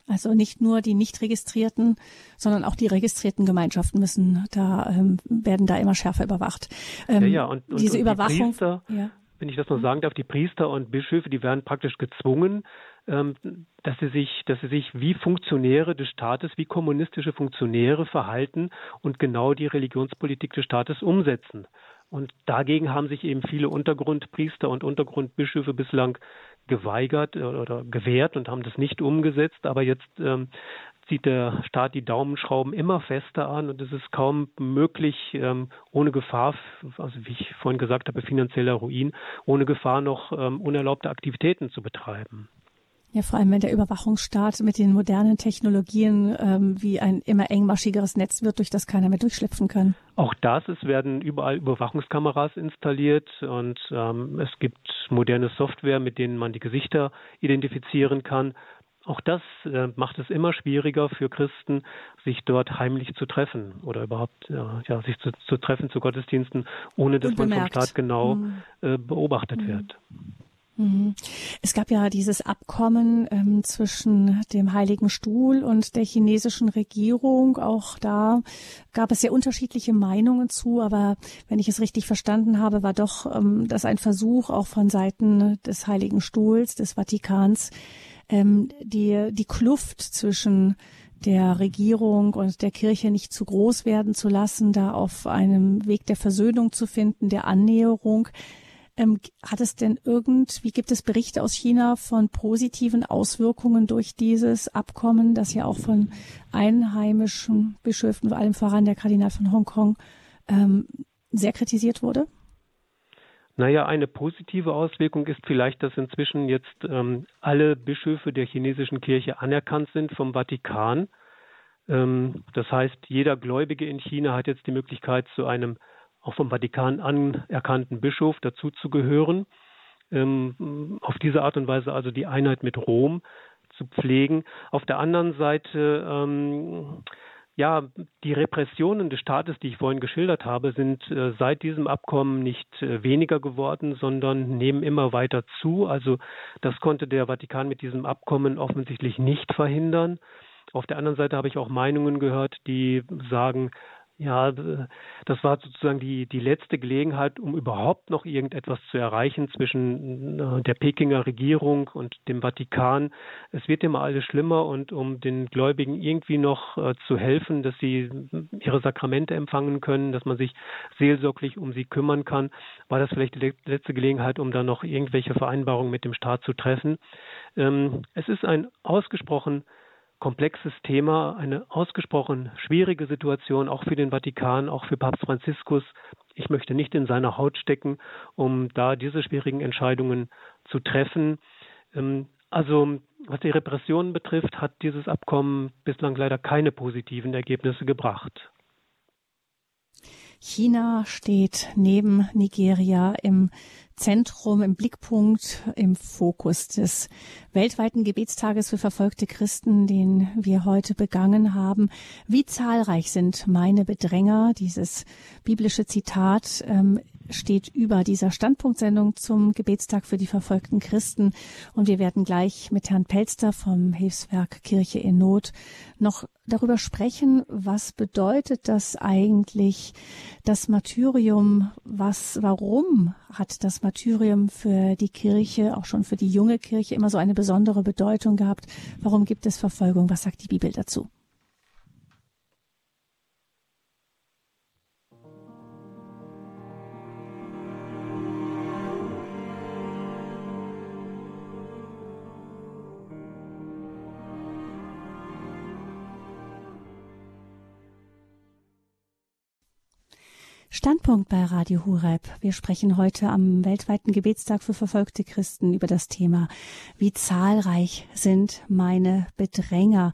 S1: Also nicht nur die nicht registrierten, sondern auch die registrierten Gemeinschaften müssen da ähm, werden da immer schärfer überwacht.
S2: Ähm, ja, ja, und, und diese und Überwachung. Priester, ja. Wenn ich das noch sagen darf, die Priester und Bischöfe, die werden praktisch gezwungen, ähm, dass sie sich, dass sie sich wie Funktionäre des Staates, wie kommunistische Funktionäre verhalten und genau die Religionspolitik des Staates umsetzen. Und dagegen haben sich eben viele Untergrundpriester und Untergrundbischöfe bislang geweigert oder gewehrt und haben das nicht umgesetzt. Aber jetzt ähm, zieht der Staat die Daumenschrauben immer fester an und es ist kaum möglich, ähm, ohne Gefahr, also wie ich vorhin gesagt habe, finanzieller Ruin, ohne Gefahr noch ähm, unerlaubte Aktivitäten zu betreiben.
S1: Ja, vor allem wenn der Überwachungsstaat mit den modernen Technologien ähm, wie ein immer engmaschigeres Netz wird, durch das keiner mehr durchschlüpfen kann.
S2: Auch das, es werden überall Überwachungskameras installiert und ähm, es gibt moderne Software, mit denen man die Gesichter identifizieren kann. Auch das äh, macht es immer schwieriger für Christen, sich dort heimlich zu treffen oder überhaupt ja, ja sich zu, zu, treffen zu Gottesdiensten, ohne dass man vom Staat genau mhm. äh, beobachtet mhm. wird.
S1: Mhm. Es gab ja dieses Abkommen ähm, zwischen dem Heiligen Stuhl und der chinesischen Regierung. Auch da gab es sehr unterschiedliche Meinungen zu, aber wenn ich es richtig verstanden habe, war doch ähm, das ein Versuch auch von Seiten des Heiligen Stuhls, des Vatikans, ähm, die, die Kluft zwischen der Regierung und der Kirche nicht zu groß werden zu lassen, da auf einem Weg der Versöhnung zu finden, der Annäherung. Ähm, hat es denn irgendwie, gibt es Berichte aus China von positiven Auswirkungen durch dieses Abkommen, das ja auch von einheimischen Bischöfen, vor allem voran der Kardinal von Hongkong, ähm, sehr kritisiert wurde?
S2: Naja, eine positive Auswirkung ist vielleicht, dass inzwischen jetzt ähm, alle Bischöfe der chinesischen Kirche anerkannt sind vom Vatikan. Ähm, das heißt, jeder Gläubige in China hat jetzt die Möglichkeit, zu einem auch vom Vatikan anerkannten Bischof dazuzugehören. Ähm, auf diese Art und Weise also die Einheit mit Rom zu pflegen. Auf der anderen Seite ähm, ja, die Repressionen des Staates, die ich vorhin geschildert habe, sind äh, seit diesem Abkommen nicht äh, weniger geworden, sondern nehmen immer weiter zu. Also das konnte der Vatikan mit diesem Abkommen offensichtlich nicht verhindern. Auf der anderen Seite habe ich auch Meinungen gehört, die sagen, ja, das war sozusagen die, die letzte Gelegenheit, um überhaupt noch irgendetwas zu erreichen zwischen äh, der Pekinger Regierung und dem Vatikan. Es wird immer alles schlimmer und um den Gläubigen irgendwie noch äh, zu helfen, dass sie ihre Sakramente empfangen können, dass man sich seelsorglich um sie kümmern kann, war das vielleicht die letzte Gelegenheit, um da noch irgendwelche Vereinbarungen mit dem Staat zu treffen. Ähm, es ist ein ausgesprochen komplexes Thema, eine ausgesprochen schwierige Situation, auch für den Vatikan, auch für Papst Franziskus. Ich möchte nicht in seiner Haut stecken, um da diese schwierigen Entscheidungen zu treffen. Ähm, also was die Repressionen betrifft, hat dieses Abkommen bislang leider keine positiven Ergebnisse gebracht.
S1: China steht neben Nigeria im Zentrum, im Blickpunkt, im Fokus des weltweiten Gebetstages für verfolgte Christen, den wir heute begangen haben. Wie zahlreich sind meine Bedränger, dieses biblische Zitat, ähm, steht über dieser Standpunktsendung zum Gebetstag für die verfolgten Christen. Und wir werden gleich mit Herrn Pelster vom Hilfswerk Kirche in Not noch darüber sprechen, was bedeutet das eigentlich, das Martyrium, was, warum hat das Martyrium für die Kirche, auch schon für die junge Kirche immer so eine besondere Bedeutung gehabt? Warum gibt es Verfolgung? Was sagt die Bibel dazu? Standpunkt bei Radio Hureb. Wir sprechen heute am weltweiten Gebetstag für verfolgte Christen über das Thema, wie zahlreich sind meine Bedränger.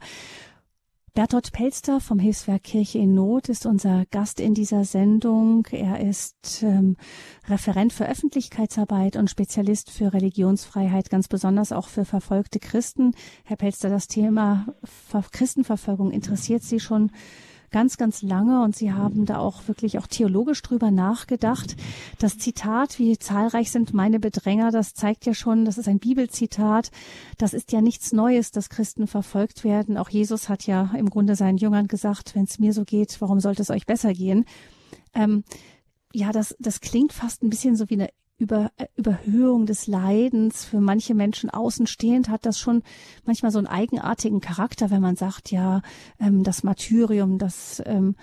S1: Bertolt Pelster vom Hilfswerk Kirche in Not ist unser Gast in dieser Sendung. Er ist ähm, Referent für Öffentlichkeitsarbeit und Spezialist für Religionsfreiheit, ganz besonders auch für verfolgte Christen. Herr Pelster, das Thema Christenverfolgung interessiert Sie schon ganz, ganz lange und Sie haben da auch wirklich auch theologisch drüber nachgedacht. Das Zitat, wie zahlreich sind meine Bedränger, das zeigt ja schon, das ist ein Bibelzitat. Das ist ja nichts Neues, dass Christen verfolgt werden. Auch Jesus hat ja im Grunde seinen Jüngern gesagt, wenn es mir so geht, warum sollte es euch besser gehen? Ähm, ja, das, das klingt fast ein bisschen so wie eine über, äh, Überhöhung des Leidens für manche Menschen außenstehend hat das schon manchmal so einen eigenartigen Charakter, wenn man sagt, ja, ähm, das Martyrium, das, ähm,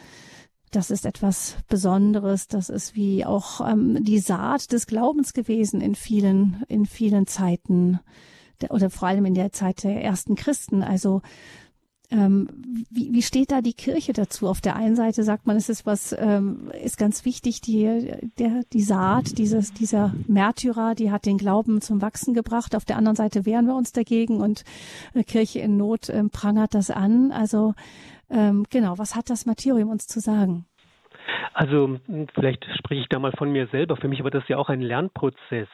S1: das ist etwas Besonderes, das ist wie auch ähm, die Saat des Glaubens gewesen in vielen, in vielen Zeiten oder vor allem in der Zeit der ersten Christen. Also ähm, wie, wie steht da die Kirche dazu? Auf der einen Seite sagt man, es ist was, ähm, ist ganz wichtig, die, der, die Saat dieses, dieser Märtyrer, die hat den Glauben zum Wachsen gebracht. Auf der anderen Seite wehren wir uns dagegen und äh, Kirche in Not ähm, prangert das an. Also ähm, genau, was hat das Martyrium uns zu sagen?
S2: Also vielleicht spreche ich da mal von mir selber. Für mich war das ja auch ein Lernprozess.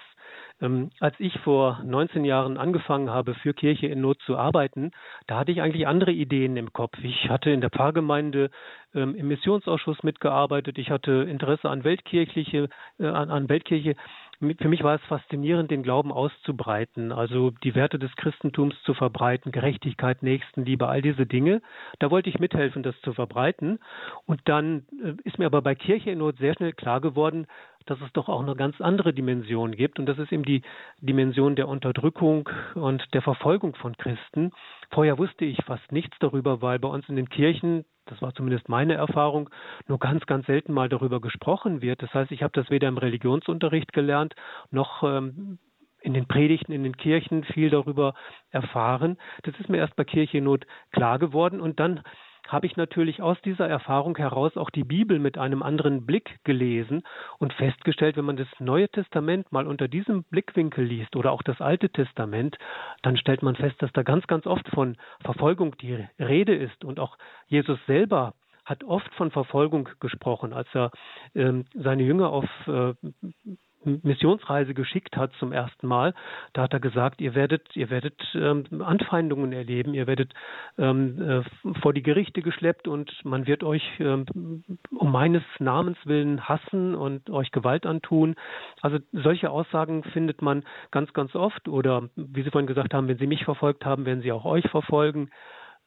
S2: Ähm, als ich vor 19 Jahren angefangen habe, für Kirche in Not zu arbeiten, da hatte ich eigentlich andere Ideen im Kopf. Ich hatte in der Pfarrgemeinde ähm, im Missionsausschuss mitgearbeitet. Ich hatte Interesse an Weltkirchliche, äh, an, an Weltkirche für mich war es faszinierend, den Glauben auszubreiten, also die Werte des Christentums zu verbreiten, Gerechtigkeit, Nächstenliebe, all diese Dinge. Da wollte ich mithelfen, das zu verbreiten. Und dann äh, ist mir aber bei Kirche in Not sehr schnell klar geworden, dass es doch auch eine ganz andere Dimension gibt. Und das ist eben die Dimension der Unterdrückung und der Verfolgung von Christen. Vorher wusste ich fast nichts darüber, weil bei uns in den Kirchen das war zumindest meine Erfahrung, nur ganz, ganz selten mal darüber gesprochen wird. Das heißt, ich habe das weder im Religionsunterricht gelernt, noch ähm, in den Predigten, in den Kirchen viel darüber erfahren. Das ist mir erst bei Kirche Not klar geworden und dann habe ich natürlich aus dieser Erfahrung heraus auch die Bibel mit einem anderen Blick gelesen und festgestellt, wenn man das Neue Testament mal unter diesem Blickwinkel liest oder auch das Alte Testament, dann stellt man fest, dass da ganz, ganz oft von Verfolgung die Rede ist. Und auch Jesus selber hat oft von Verfolgung gesprochen, als er ähm, seine Jünger auf äh, Missionsreise geschickt hat zum ersten Mal, da hat er gesagt, ihr werdet, ihr werdet ähm, Anfeindungen erleben, ihr werdet ähm, äh, vor die Gerichte geschleppt und man wird euch ähm, um meines Namens willen hassen und euch Gewalt antun. Also solche Aussagen findet man ganz, ganz oft. Oder wie Sie vorhin gesagt haben, wenn Sie mich verfolgt haben, werden Sie auch euch verfolgen.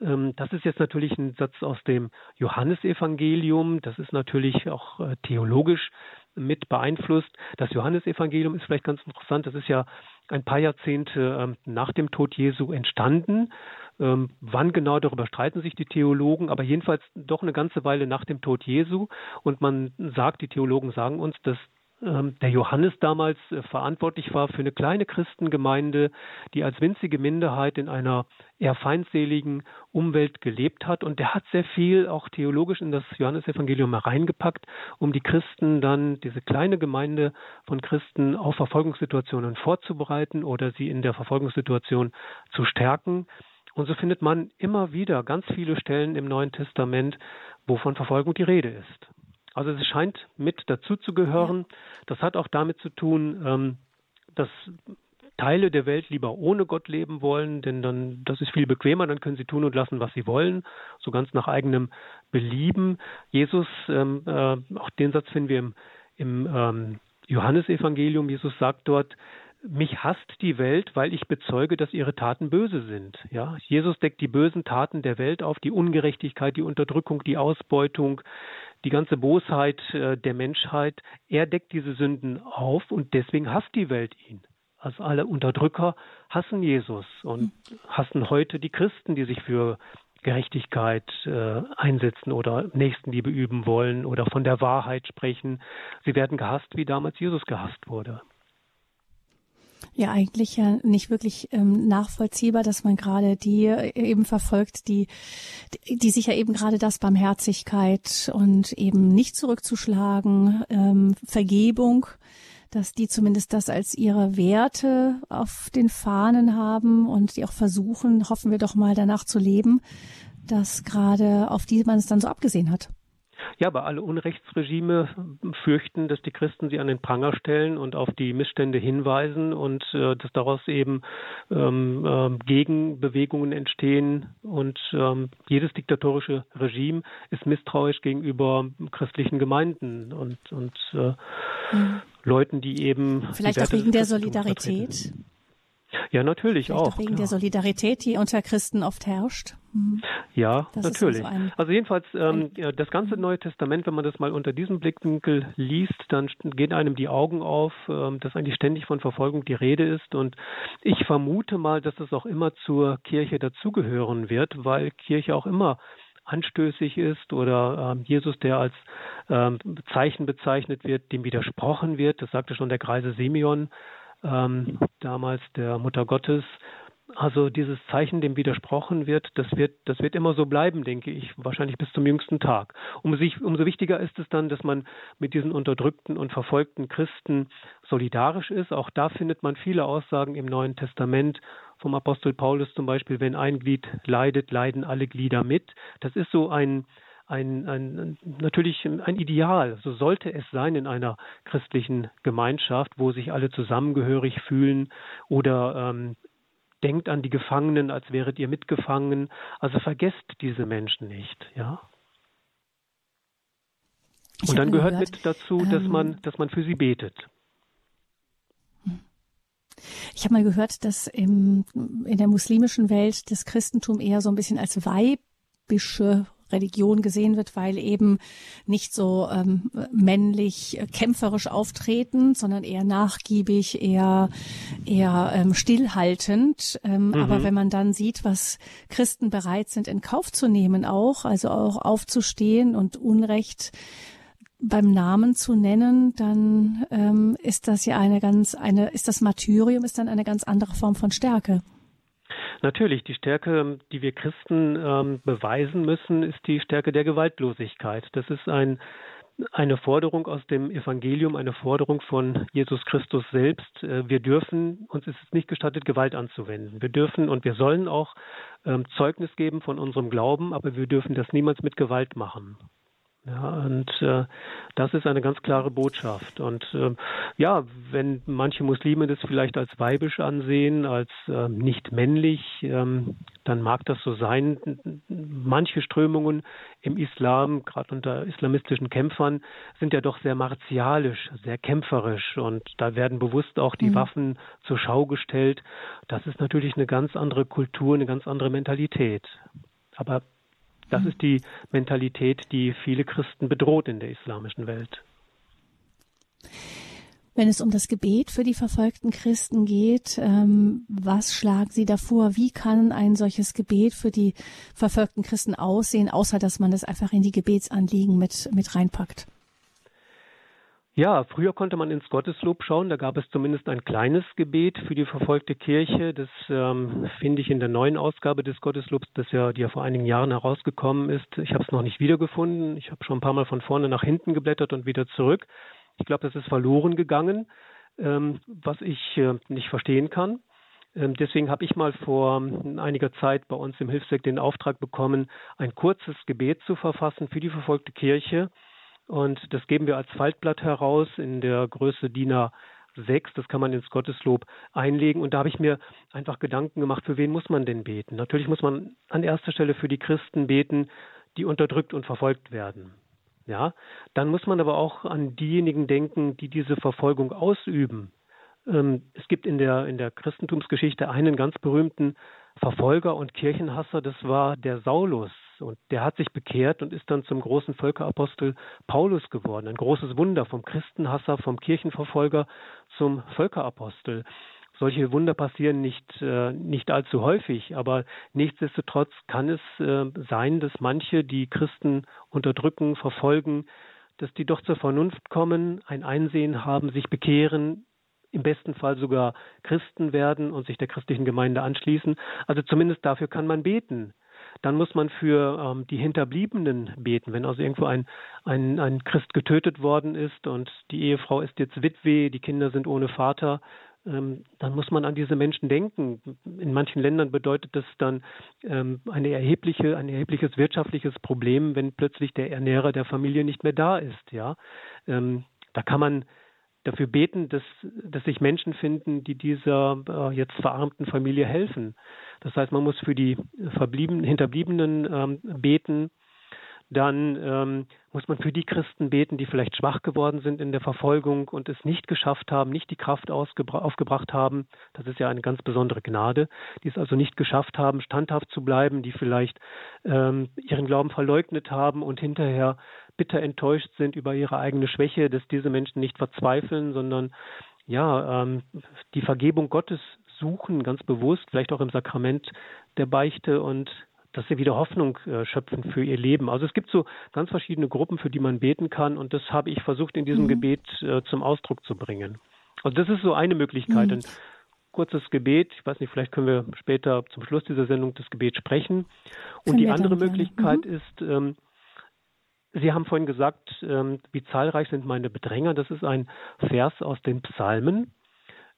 S2: Ähm, das ist jetzt natürlich ein Satz aus dem Johannesevangelium. Das ist natürlich auch äh, theologisch mit beeinflusst. Das Johannesevangelium ist vielleicht ganz interessant. Das ist ja ein paar Jahrzehnte ähm, nach dem Tod Jesu entstanden. Ähm, wann genau darüber streiten sich die Theologen, aber jedenfalls doch eine ganze Weile nach dem Tod Jesu. Und man sagt, die Theologen sagen uns, dass der Johannes damals äh, verantwortlich war für eine kleine Christengemeinde, die als winzige Minderheit in einer eher feindseligen Umwelt gelebt hat. Und der hat sehr viel auch theologisch in das Johannesevangelium hereingepackt, um die Christen dann, diese kleine Gemeinde von Christen auf Verfolgungssituationen vorzubereiten oder sie in der Verfolgungssituation zu stärken. Und so findet man immer wieder ganz viele Stellen im Neuen Testament, wo von Verfolgung die Rede ist. Also es scheint mit dazu zu gehören. Das hat auch damit zu tun, ähm, dass Teile der Welt lieber ohne Gott leben wollen, denn dann das ist viel bequemer, dann können sie tun und lassen, was sie wollen, so ganz nach eigenem Belieben. Jesus, ähm, äh, auch den Satz finden wir im, im ähm, Johannesevangelium, Jesus sagt dort, mich hasst die Welt, weil ich bezeuge, dass ihre Taten böse sind. Ja, Jesus deckt die bösen Taten der Welt auf, die Ungerechtigkeit, die Unterdrückung, die Ausbeutung, die ganze Bosheit äh, der Menschheit. Er deckt diese Sünden auf und deswegen hasst die Welt ihn. Also alle Unterdrücker hassen Jesus und hassen heute die Christen, die sich für Gerechtigkeit äh, einsetzen oder Nächstenliebe üben wollen oder von der Wahrheit sprechen. Sie werden gehasst, wie damals Jesus gehasst wurde
S1: ja eigentlich ja nicht wirklich ähm, nachvollziehbar, dass man gerade die äh, eben verfolgt, die, die sich ja eben gerade das Barmherzigkeit und eben nicht zurückzuschlagen, ähm, Vergebung, dass die zumindest das als ihre Werte auf den Fahnen haben und die auch versuchen, hoffen wir doch mal danach zu leben, dass gerade auf die man es dann so abgesehen hat.
S2: Ja, aber alle Unrechtsregime fürchten, dass die Christen sie an den Pranger stellen und auf die Missstände hinweisen und äh, dass daraus eben ähm, äh, Gegenbewegungen entstehen. Und ähm, jedes diktatorische Regime ist misstrauisch gegenüber christlichen Gemeinden und, und äh, mhm. Leuten, die eben.
S1: Vielleicht auch wegen der Solidarität.
S2: Ja, natürlich
S1: Vielleicht
S2: auch.
S1: wegen klar. der Solidarität, die unter Christen oft herrscht.
S2: Hm. Ja, das natürlich. Also, also, jedenfalls, ähm, das ganze Neue Testament, wenn man das mal unter diesem Blickwinkel liest, dann gehen einem die Augen auf, ähm, dass eigentlich ständig von Verfolgung die Rede ist. Und ich vermute mal, dass es auch immer zur Kirche dazugehören wird, weil Kirche auch immer anstößig ist oder ähm, Jesus, der als ähm, Zeichen bezeichnet wird, dem widersprochen wird. Das sagte schon der Kreise Simeon ähm, damals der Mutter Gottes. Also dieses Zeichen, dem widersprochen wird, das wird, das wird immer so bleiben, denke ich, wahrscheinlich bis zum jüngsten Tag. Um sich, umso wichtiger ist es dann, dass man mit diesen unterdrückten und verfolgten Christen solidarisch ist. Auch da findet man viele Aussagen im Neuen Testament vom Apostel Paulus zum Beispiel, wenn ein Glied leidet, leiden alle Glieder mit. Das ist so ein, ein, ein, natürlich ein Ideal. So sollte es sein in einer christlichen Gemeinschaft, wo sich alle zusammengehörig fühlen oder ähm, denkt an die Gefangenen, als wäret ihr mitgefangen. Also vergesst diese Menschen nicht, ja. Und dann gehört gehört, mit dazu, dass ähm, man, dass man für sie betet.
S1: Ich habe mal gehört, dass im, in der muslimischen Welt das Christentum eher so ein bisschen als weibische Religion gesehen wird, weil eben nicht so ähm, männlich äh, kämpferisch auftreten, sondern eher nachgiebig, eher eher ähm, stillhaltend. Ähm, mhm. Aber wenn man dann sieht, was Christen bereit sind in Kauf zu nehmen, auch also auch aufzustehen und Unrecht beim Namen zu nennen, dann ähm, ist das ja eine ganz eine ist das Martyrium ist dann eine ganz andere Form von Stärke.
S2: Natürlich, die Stärke, die wir Christen ähm, beweisen müssen, ist die Stärke der Gewaltlosigkeit. Das ist ein, eine Forderung aus dem Evangelium, eine Forderung von Jesus Christus selbst. Äh, wir dürfen, uns ist es nicht gestattet, Gewalt anzuwenden. Wir dürfen und wir sollen auch ähm, Zeugnis geben von unserem Glauben, aber wir dürfen das niemals mit Gewalt machen. Ja, und äh, das ist eine ganz klare Botschaft. Und äh, ja, wenn manche Muslime das vielleicht als weibisch ansehen, als äh, nicht männlich, ähm, dann mag das so sein. Manche Strömungen im Islam, gerade unter islamistischen Kämpfern, sind ja doch sehr martialisch, sehr kämpferisch. Und da werden bewusst auch die mhm. Waffen zur Schau gestellt. Das ist natürlich eine ganz andere Kultur, eine ganz andere Mentalität. Aber das ist die Mentalität, die viele Christen bedroht in der islamischen Welt.
S1: Wenn es um das Gebet für die verfolgten Christen geht, ähm, was schlagen Sie davor? Wie kann ein solches Gebet für die verfolgten Christen aussehen, außer dass man das einfach in die Gebetsanliegen mit, mit reinpackt?
S2: Ja, früher konnte man ins Gotteslob schauen. Da gab es zumindest ein kleines Gebet für die verfolgte Kirche. Das ähm, finde ich in der neuen Ausgabe des Gotteslobs, das ja, die ja vor einigen Jahren herausgekommen ist. Ich habe es noch nicht wiedergefunden. Ich habe schon ein paar Mal von vorne nach hinten geblättert und wieder zurück. Ich glaube, das ist verloren gegangen, ähm, was ich äh, nicht verstehen kann. Ähm, deswegen habe ich mal vor einiger Zeit bei uns im Hilfswerk den Auftrag bekommen, ein kurzes Gebet zu verfassen für die verfolgte Kirche und das geben wir als Faltblatt heraus in der Größe DIN A6. Das kann man ins Gotteslob einlegen. Und da habe ich mir einfach Gedanken gemacht, für wen muss man denn beten? Natürlich muss man an erster Stelle für die Christen beten, die unterdrückt und verfolgt werden. ja, dann muss man aber auch an diejenigen denken, die diese Verfolgung ausüben. Ähm, es gibt in der, in der Christentumsgeschichte einen ganz berühmten Verfolger und Kirchenhasser, das war der Saulus. Und der hat sich bekehrt und ist dann zum großen Völkerapostel Paulus geworden. Ein großes Wunder vom Christenhasser, vom Kirchenverfolger zum Völkerapostel. Solche Wunder passieren nicht, äh, nicht allzu häufig, aber nichtsdestotrotz kann es äh, sein, dass manche, die Christen unterdrücken, verfolgen, dass die doch zur Vernunft kommen, ein Einsehen haben, sich bekehren, im besten Fall sogar Christen werden und sich der christlichen Gemeinde anschließen. Also zumindest dafür kann man beten. Dann muss man für ähm, die Hinterbliebenen beten. Wenn also irgendwo ein, ein, ein Christ getötet worden ist und die Ehefrau ist jetzt Witwe, die Kinder sind ohne Vater, ähm, dann muss man an diese Menschen denken. In manchen Ländern bedeutet das dann ähm, eine erhebliche, ein erhebliches wirtschaftliches Problem, wenn plötzlich der Ernährer der Familie nicht mehr da ist. Ja, ähm, da kann man dafür beten, dass, dass sich Menschen finden, die dieser äh, jetzt verarmten Familie helfen. Das heißt, man muss für die Verblieben, Hinterbliebenen ähm, beten. Dann ähm, muss man für die Christen beten, die vielleicht schwach geworden sind in der Verfolgung und es nicht geschafft haben, nicht die Kraft aufgebracht haben. Das ist ja eine ganz besondere Gnade, die es also nicht geschafft haben, standhaft zu bleiben, die vielleicht ähm, ihren Glauben verleugnet haben und hinterher bitter enttäuscht sind über ihre eigene Schwäche, dass diese Menschen nicht verzweifeln, sondern ja, ähm, die Vergebung Gottes suchen, ganz bewusst, vielleicht auch im Sakrament der Beichte und dass sie wieder Hoffnung äh, schöpfen für ihr Leben. Also es gibt so ganz verschiedene Gruppen, für die man beten kann und das habe ich versucht in diesem mhm. Gebet äh, zum Ausdruck zu bringen. Also das ist so eine Möglichkeit. Mhm. Ein kurzes Gebet, ich weiß nicht, vielleicht können wir später zum Schluss dieser Sendung das Gebet sprechen. Und die andere Möglichkeit mhm. ist, ähm, Sie haben vorhin gesagt, ähm, wie zahlreich sind meine Bedränger. Das ist ein Vers aus den Psalmen.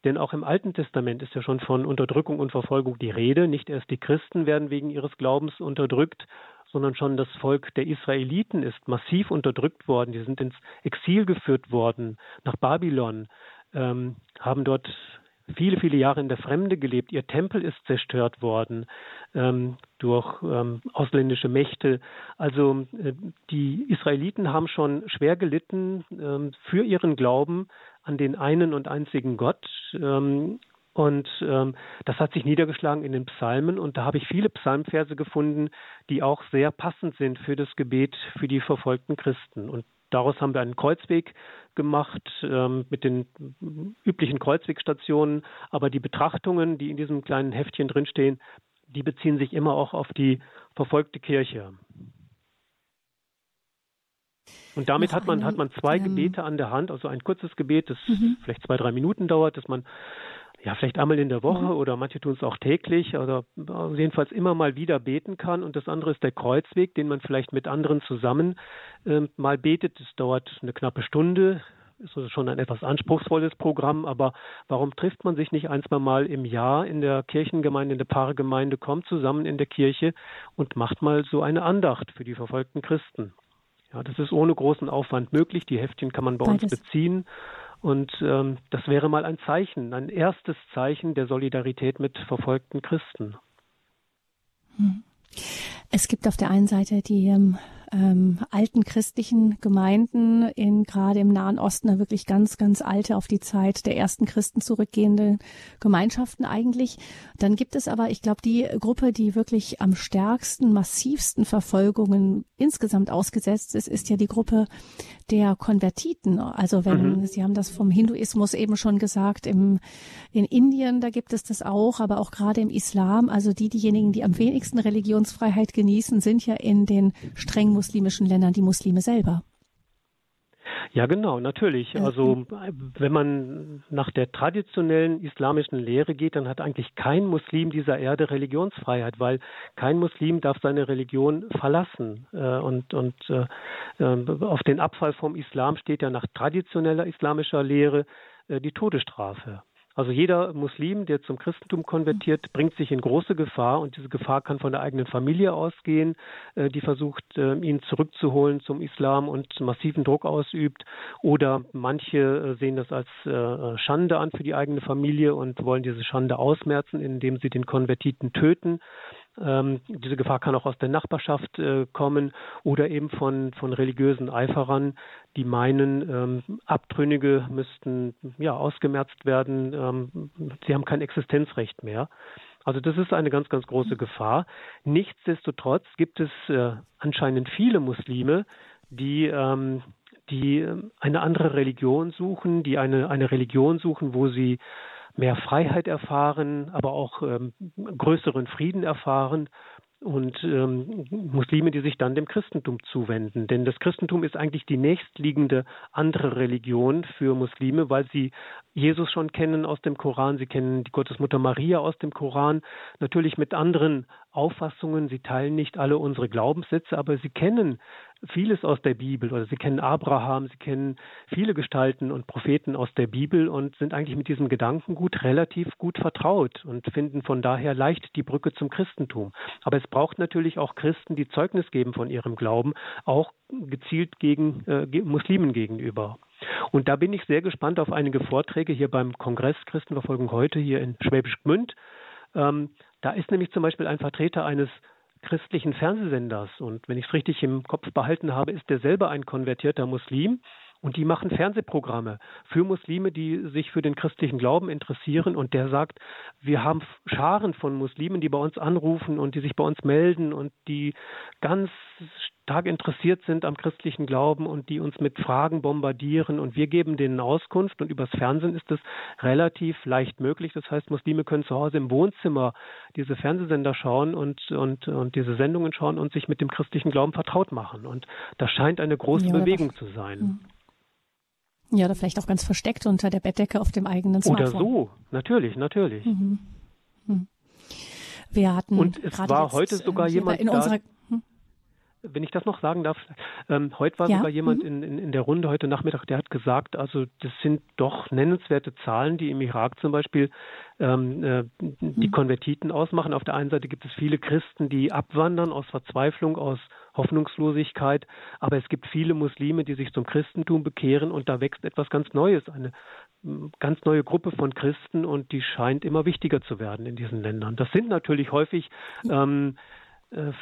S2: Denn auch im Alten Testament ist ja schon von Unterdrückung und Verfolgung die Rede. Nicht erst die Christen werden wegen ihres Glaubens unterdrückt, sondern schon das Volk der Israeliten ist massiv unterdrückt worden. Die sind ins Exil geführt worden nach Babylon, ähm, haben dort viele, viele Jahre in der Fremde gelebt. Ihr Tempel ist zerstört worden ähm, durch ähm, ausländische Mächte. Also äh, die Israeliten haben schon schwer gelitten ähm, für ihren Glauben an den einen und einzigen Gott. Ähm, und ähm, das hat sich niedergeschlagen in den Psalmen. Und da habe ich viele Psalmverse gefunden, die auch sehr passend sind für das Gebet für die verfolgten Christen. Und daraus haben wir einen Kreuzweg gemacht ähm, mit den üblichen Kreuzwegstationen. Aber die Betrachtungen, die in diesem kleinen Heftchen drinstehen, die beziehen sich immer auch auf die verfolgte Kirche. Und damit hat man, hat man zwei Gebete an der Hand, also ein kurzes Gebet, das mhm. vielleicht zwei, drei Minuten dauert, dass man ja, vielleicht einmal in der Woche mhm. oder manche tun es auch täglich oder also jedenfalls immer mal wieder beten kann. Und das andere ist der Kreuzweg, den man vielleicht mit anderen zusammen äh, mal betet. Das dauert eine knappe Stunde, ist also schon ein etwas anspruchsvolles Programm, aber warum trifft man sich nicht ein, zwei Mal im Jahr in der Kirchengemeinde, in der Paaregemeinde, kommt zusammen in der Kirche und macht mal so eine Andacht für die verfolgten Christen? Ja, das ist ohne großen Aufwand möglich. Die Heftchen kann man bei Beides. uns beziehen. Und ähm, das wäre mal ein Zeichen, ein erstes Zeichen der Solidarität mit verfolgten Christen.
S1: Hm. Es gibt auf der einen Seite die ähm, ähm, alten christlichen Gemeinden in gerade im Nahen Osten, wirklich ganz, ganz alte, auf die Zeit der ersten Christen zurückgehende Gemeinschaften eigentlich. Dann gibt es aber, ich glaube, die Gruppe, die wirklich am stärksten, massivsten Verfolgungen insgesamt ausgesetzt ist, ist ja die Gruppe der Konvertiten. Also wenn, mhm. Sie haben das vom Hinduismus eben schon gesagt, im, in Indien, da gibt es das auch, aber auch gerade im Islam, also die, diejenigen, die am wenigsten Religionsfreiheit genießen, sind ja in den streng muslimischen Ländern die Muslime selber.
S2: Ja, genau, natürlich. Also wenn man nach der traditionellen islamischen Lehre geht, dann hat eigentlich kein Muslim dieser Erde Religionsfreiheit, weil kein Muslim darf seine Religion verlassen. Äh, und und äh, äh, auf den Abfall vom Islam steht ja nach traditioneller islamischer Lehre die Todesstrafe. Also jeder Muslim, der zum Christentum konvertiert, bringt sich in große Gefahr und diese Gefahr kann von der eigenen Familie ausgehen, äh, die versucht, äh, ihn zurückzuholen zum Islam und massiven Druck ausübt. Oder manche äh, sehen das als Schande an für die eigene Familie und wollen diese Schande ausmerzen, indem sie den Konvertiten töten. Ähm, diese Gefahr kann auch aus der Nachbarschaft äh, kommen oder eben von, von religiösen Eiferern, die meinen, ähm, Abtrünnige müssten ja ausgemerzt werden. Ähm, sie haben kein Existenzrecht mehr. Also das ist eine ganz, ganz große Gefahr. Nichtsdestotrotz gibt es äh, anscheinend viele Muslime, die ähm, die ähm, eine andere Religion suchen, die eine, eine Religion suchen, wo sie mehr Freiheit erfahren, aber auch ähm, größeren Frieden erfahren und ähm, Muslime, die sich dann dem Christentum zuwenden. Denn das Christentum ist eigentlich die nächstliegende andere Religion für Muslime, weil sie Jesus schon kennen aus dem Koran, sie kennen die Gottesmutter Maria aus dem Koran, natürlich mit anderen Auffassungen. Sie teilen nicht alle unsere Glaubenssätze, aber sie kennen vieles aus der Bibel oder sie kennen Abraham, sie kennen viele Gestalten und Propheten aus der Bibel und sind eigentlich mit diesem Gedankengut relativ gut vertraut und finden von daher leicht die Brücke zum Christentum. Aber es braucht natürlich auch Christen, die Zeugnis geben von ihrem Glauben, auch gezielt gegen äh, Muslimen gegenüber. Und da bin ich sehr gespannt auf einige Vorträge hier beim Kongress Christenverfolgung heute hier in Schwäbisch Gmünd. Ähm, da ist nämlich zum Beispiel ein Vertreter eines christlichen Fernsehsenders und wenn ich es richtig im Kopf behalten habe, ist der selber ein konvertierter Muslim und die machen Fernsehprogramme für Muslime, die sich für den christlichen Glauben interessieren. Und der sagt, wir haben Scharen von Muslimen, die bei uns anrufen und die sich bei uns melden und die ganz stark interessiert sind am christlichen Glauben und die uns mit Fragen bombardieren. Und wir geben denen Auskunft. Und übers Fernsehen ist es relativ leicht möglich. Das heißt, Muslime können zu Hause im Wohnzimmer diese Fernsehsender schauen und, und, und diese Sendungen schauen und sich mit dem christlichen Glauben vertraut machen. Und das scheint eine große ja, Bewegung zu sein. Mhm.
S1: Ja, oder vielleicht auch ganz versteckt unter der Bettdecke auf dem eigenen Smartphone.
S2: Oder so, natürlich, natürlich. Mhm.
S1: Mhm. Wir hatten
S2: und es war jetzt, heute sogar jemand
S1: in da, unserer
S2: wenn ich das noch sagen darf, ähm, heute war ja. sogar jemand mhm. in, in, in, der Runde heute Nachmittag, der hat gesagt, also das sind doch nennenswerte Zahlen, die im Irak zum Beispiel ähm, äh, die mhm. Konvertiten ausmachen. Auf der einen Seite gibt es viele Christen, die abwandern aus Verzweiflung, aus Hoffnungslosigkeit, aber es gibt viele Muslime, die sich zum Christentum bekehren und da wächst etwas ganz Neues, eine ganz neue Gruppe von Christen und die scheint immer wichtiger zu werden in diesen Ländern. Das sind natürlich häufig ähm, äh,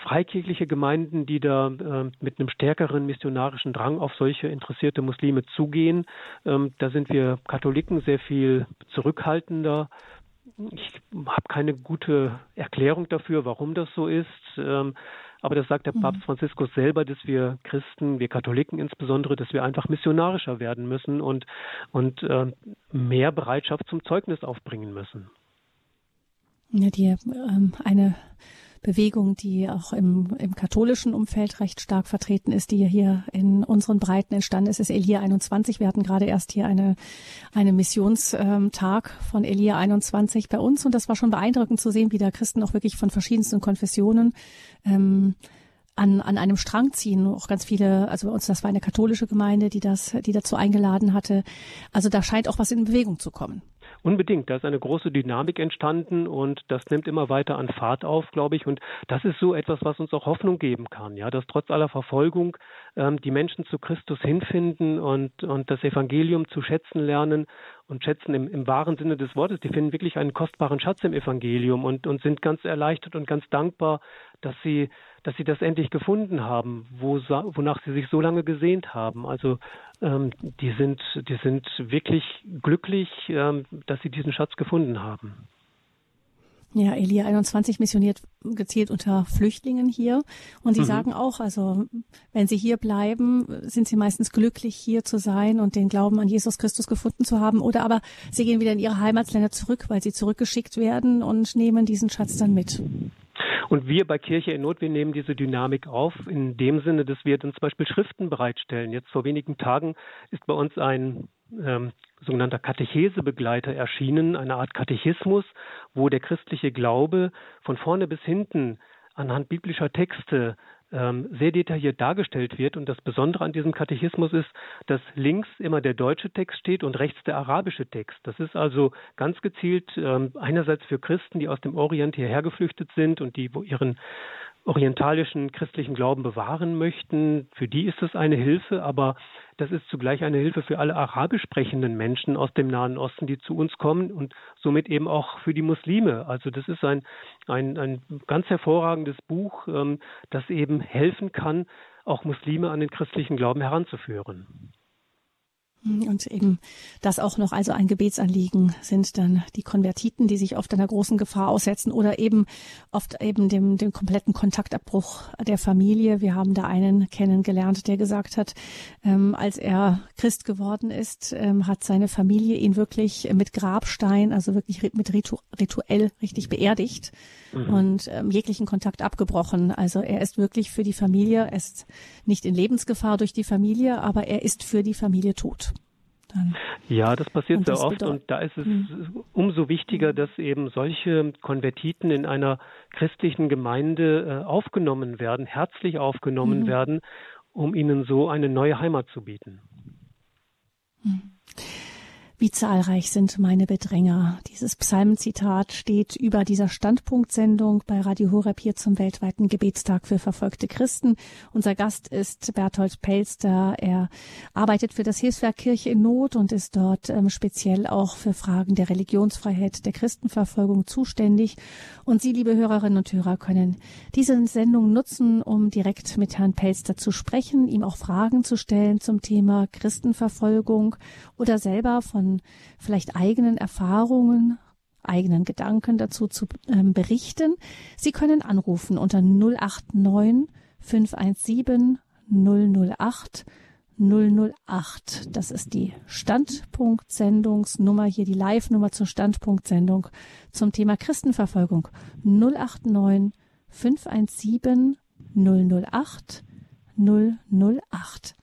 S2: freikirchliche Gemeinden, die da äh, mit einem stärkeren missionarischen Drang auf solche interessierte Muslime zugehen. Ähm, da sind wir Katholiken sehr viel zurückhaltender. Ich habe keine gute Erklärung dafür, warum das so ist. Ähm, aber das sagt der mhm. Papst Franziskus selber, dass wir Christen, wir Katholiken insbesondere, dass wir einfach missionarischer werden müssen und, und äh, mehr Bereitschaft zum Zeugnis aufbringen müssen.
S1: Ja, die ähm, eine Bewegung, die auch im, im katholischen Umfeld recht stark vertreten ist, die hier in unseren Breiten entstanden ist, ist Elia 21. Wir hatten gerade erst hier eine, eine Missionstag von Elia 21 bei uns und das war schon beeindruckend zu sehen, wie da Christen auch wirklich von verschiedensten Konfessionen ähm, an, an einem Strang ziehen. Auch ganz viele, also bei uns, das war eine katholische Gemeinde, die das, die dazu eingeladen hatte. Also da scheint auch was in Bewegung zu kommen.
S2: Unbedingt, da ist eine große Dynamik entstanden und das nimmt immer weiter an Fahrt auf, glaube ich. Und das ist so etwas, was uns auch Hoffnung geben kann, ja, dass trotz aller Verfolgung ähm, die Menschen zu Christus hinfinden und, und das Evangelium zu schätzen lernen und schätzen im, im wahren Sinne des Wortes. Die finden wirklich einen kostbaren Schatz im Evangelium und, und sind ganz erleichtert und ganz dankbar, dass sie, dass sie das endlich gefunden haben, wo, wonach sie sich so lange gesehnt haben. Also ähm, die sind, die sind wirklich glücklich, ähm, dass sie diesen Schatz gefunden haben.
S1: Ja, Elia 21 missioniert gezielt unter Flüchtlingen hier. Und sie mhm. sagen auch, also wenn sie hier bleiben, sind sie meistens glücklich, hier zu sein und den Glauben an Jesus Christus gefunden zu haben. Oder aber sie gehen wieder in ihre Heimatsländer zurück, weil sie zurückgeschickt werden und nehmen diesen Schatz dann mit.
S2: Und wir bei Kirche in Not, wir nehmen diese Dynamik auf, in dem Sinne, dass wir dann zum Beispiel Schriften bereitstellen. Jetzt vor wenigen Tagen ist bei uns ein ähm, sogenannter Katechesebegleiter erschienen, eine Art Katechismus, wo der christliche Glaube von vorne bis hinten anhand biblischer Texte sehr detailliert dargestellt wird. Und das Besondere an diesem Katechismus ist, dass links immer der deutsche Text steht und rechts der arabische Text. Das ist also ganz gezielt ähm, einerseits für Christen, die aus dem Orient hierher geflüchtet sind und die ihren orientalischen christlichen Glauben bewahren möchten, für die ist es eine Hilfe, aber das ist zugleich eine Hilfe für alle arabisch sprechenden Menschen aus dem Nahen Osten, die zu uns kommen und somit eben auch für die Muslime. Also das ist ein, ein, ein ganz hervorragendes Buch, ähm, das eben helfen kann, auch Muslime an den christlichen Glauben heranzuführen.
S1: Und eben das auch noch also ein Gebetsanliegen sind dann die Konvertiten, die sich oft einer großen Gefahr aussetzen oder eben oft eben dem, dem kompletten Kontaktabbruch der Familie. Wir haben da einen kennengelernt, der gesagt hat, ähm, als er Christ geworden ist, ähm, hat seine Familie ihn wirklich mit Grabstein, also wirklich mit ritu rituell richtig beerdigt mhm. und ähm, jeglichen Kontakt abgebrochen. Also er ist wirklich für die Familie, er ist nicht in Lebensgefahr durch die Familie, aber er ist für die Familie tot
S2: dann. Ja, das passiert sehr oft und da ist es hm. umso wichtiger, dass eben solche Konvertiten in einer christlichen Gemeinde äh, aufgenommen werden, herzlich aufgenommen hm. werden, um ihnen so eine neue Heimat zu bieten.
S1: Hm. Wie zahlreich sind meine Bedränger. Dieses Psalmenzitat steht über dieser Standpunktsendung bei Radio Horeb hier zum weltweiten Gebetstag für verfolgte Christen. Unser Gast ist Berthold Pelster. Er arbeitet für das Hilfswerk Kirche in Not und ist dort ähm, speziell auch für Fragen der Religionsfreiheit, der Christenverfolgung zuständig. Und Sie, liebe Hörerinnen und Hörer, können diese Sendung nutzen, um direkt mit Herrn Pelster zu sprechen, ihm auch Fragen zu stellen zum Thema Christenverfolgung oder selber von vielleicht eigenen Erfahrungen, eigenen Gedanken dazu zu ähm, berichten. Sie können anrufen unter 089 517 008 008. Das ist die Standpunktsendungsnummer, hier die Live-Nummer zur Standpunktsendung zum Thema Christenverfolgung. 089 517 008 008.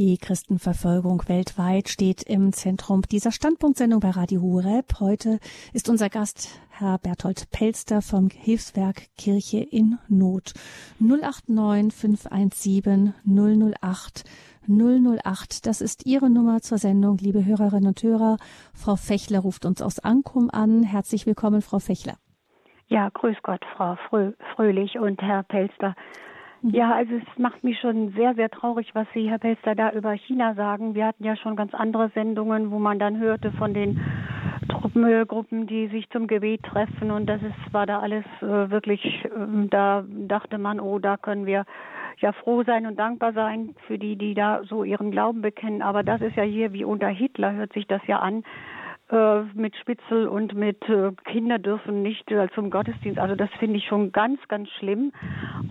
S1: Die Christenverfolgung weltweit steht im Zentrum dieser Standpunktsendung bei Radio Horeb. Heute ist unser Gast Herr Berthold Pelster vom Hilfswerk Kirche in Not. 089 517 008 008. Das ist Ihre Nummer zur Sendung, liebe Hörerinnen und Hörer. Frau Fechler ruft uns aus Ankum an. Herzlich willkommen, Frau Fechler.
S3: Ja, grüß Gott, Frau Fröhlich und Herr Pelster. Mhm. Ja, also es macht mich schon sehr, sehr traurig, was Sie, Herr Pelster, da über China sagen. Wir hatten ja schon ganz andere Sendungen, wo man dann hörte von den Truppengruppen, die sich zum Gebet treffen und das ist, war da alles äh, wirklich, äh, da dachte man, oh, da können wir ja froh sein und dankbar sein für die, die da so ihren Glauben bekennen. Aber das ist ja hier wie unter Hitler, hört sich das ja an äh, mit Spitzel und mit äh, Kinder dürfen nicht äh, zum Gottesdienst. Also das finde ich schon ganz, ganz schlimm.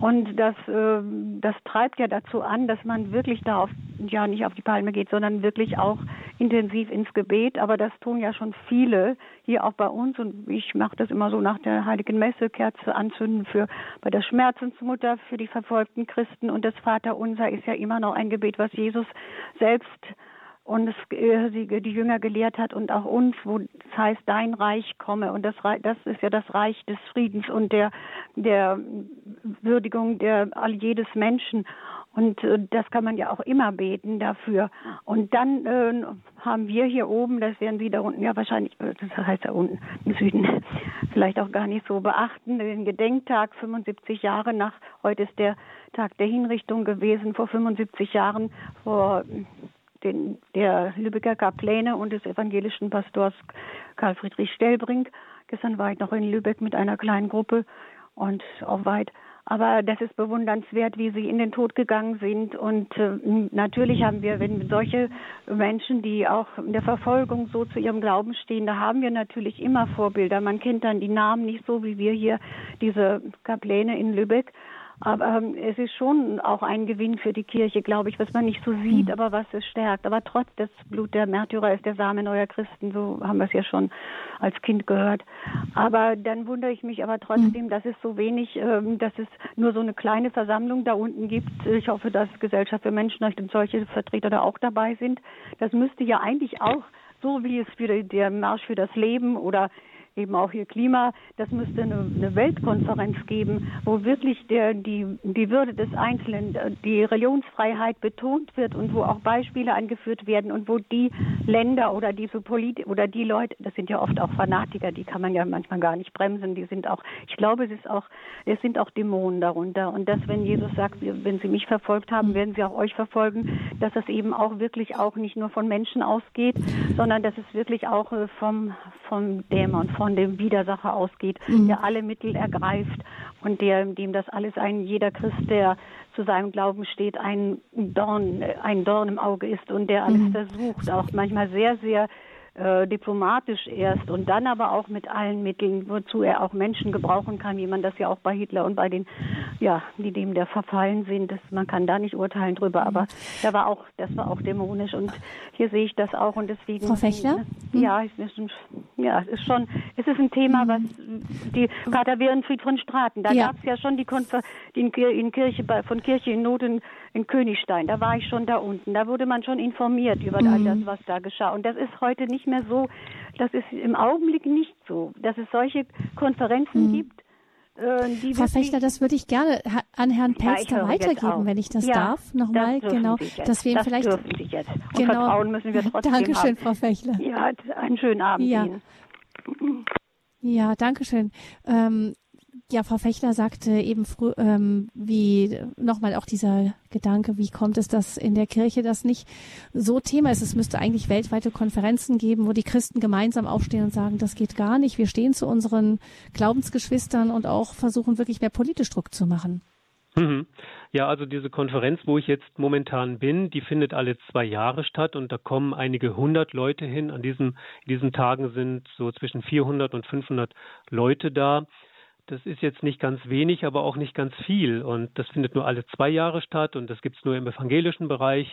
S3: Und das, äh, das treibt ja dazu an, dass man wirklich da auf, ja nicht auf die Palme geht, sondern wirklich auch intensiv ins Gebet. Aber das tun ja schon viele hier auch bei uns. Und ich mache das immer so nach der Heiligen Messe, Kerze anzünden für bei der Schmerzensmutter für die verfolgten Christen. Und das Vaterunser ist ja immer noch ein Gebet, was Jesus selbst und es, sie die Jünger gelehrt hat und auch uns, wo es heißt, dein Reich komme. Und das, das ist ja das Reich des Friedens und der, der Würdigung der all jedes Menschen. Und äh, das kann man ja auch immer beten dafür. Und dann äh, haben wir hier oben, das werden Sie da unten ja wahrscheinlich, äh, das heißt da unten im Süden, vielleicht auch gar nicht so beachten, den Gedenktag 75 Jahre nach, heute ist der Tag der Hinrichtung gewesen, vor 75 Jahren, vor den, der Lübecker Kapläne und des evangelischen Pastors Karl Friedrich Stellbrink. Gestern war ich noch in Lübeck mit einer kleinen Gruppe und auch weit. Aber das ist bewundernswert, wie sie in den Tod gegangen sind. Und äh, natürlich haben wir, wenn solche Menschen, die auch in der Verfolgung so zu ihrem Glauben stehen, da haben wir natürlich immer Vorbilder. Man kennt dann die Namen nicht so wie wir hier, diese Kapläne in Lübeck. Aber ähm, es ist schon auch ein Gewinn für die Kirche, glaube ich, was man nicht so sieht, mhm. aber was es stärkt. Aber trotz des Blut der Märtyrer ist der Same neuer Christen, so haben wir es ja schon als Kind gehört. Aber dann wundere ich mich aber trotzdem, mhm. dass es so wenig, ähm, dass es nur so eine kleine Versammlung da unten gibt. Ich hoffe, dass Gesellschaft für Menschenrechte und solche Vertreter da auch dabei sind. Das müsste ja eigentlich auch so wie es für der Marsch für das Leben oder eben auch hier Klima, das müsste eine, eine Weltkonferenz geben, wo wirklich der, die, die Würde des Einzelnen, die Religionsfreiheit betont wird und wo auch Beispiele angeführt werden und wo die Länder oder diese Polit oder die Leute, das sind ja oft auch Fanatiker, die kann man ja manchmal gar nicht bremsen, die sind auch, ich glaube, es ist auch, es sind auch Dämonen darunter. Und dass, wenn Jesus sagt, wenn sie mich verfolgt haben, werden sie auch euch verfolgen, dass das eben auch wirklich auch nicht nur von Menschen ausgeht, sondern dass es wirklich auch äh, vom, vom Dämon, von dem Widersacher ausgeht, mhm. der alle Mittel ergreift und der, dem das alles ein jeder Christ, der zu seinem Glauben steht, ein Dorn, ein Dorn im Auge ist und der alles mhm. versucht, auch manchmal sehr, sehr äh, diplomatisch erst und dann aber auch mit allen Mitteln, wozu er auch Menschen gebrauchen kann, wie man das ja auch bei Hitler und bei den, ja, die dem der verfallen sind. Das, man kann da nicht urteilen drüber, aber da war auch, das war auch dämonisch und hier sehe ich das auch und deswegen.
S1: Frau Fechler?
S3: Ne, ja, es ist, ja, es ist schon, es ist ein Thema, was die Pater Werenfried von Straten, da ja. gab es ja schon die, Konfer die in, Kirche, von Kirche in Not in, in Königstein, da war ich schon da unten, da wurde man schon informiert über mhm. all das, was da geschah und das ist heute nicht mehr so, das ist im Augenblick nicht so, dass es solche Konferenzen mhm. gibt.
S1: Äh, Frau Fechter, das würde ich gerne an Herrn Pelster ja, weitergeben, wenn ich das ja, darf. Nochmal, genau, dass wir ihn
S3: das
S1: vielleicht.
S3: Dürfen Sie jetzt. Und genau. Vertrauen müssen wir trotzdem
S1: Dankeschön,
S3: haben.
S1: Frau Fechler.
S3: Ja, einen schönen Abend
S1: ja.
S3: Ihnen.
S1: Ja, danke schön. Ähm, ja, Frau Fechler sagte eben früh, ähm, wie nochmal auch dieser Gedanke, wie kommt es, dass in der Kirche das nicht so Thema ist? Es müsste eigentlich weltweite Konferenzen geben, wo die Christen gemeinsam aufstehen und sagen, das geht gar nicht. Wir stehen zu unseren Glaubensgeschwistern und auch versuchen wirklich mehr politisch Druck zu machen.
S2: Mhm. Ja, also diese Konferenz, wo ich jetzt momentan bin, die findet alle zwei Jahre statt und da kommen einige hundert Leute hin. An diesen, diesen Tagen sind so zwischen 400 und 500 Leute da. Das ist jetzt nicht ganz wenig, aber auch nicht ganz viel. Und das findet nur alle zwei Jahre statt und das gibt es nur im evangelischen Bereich.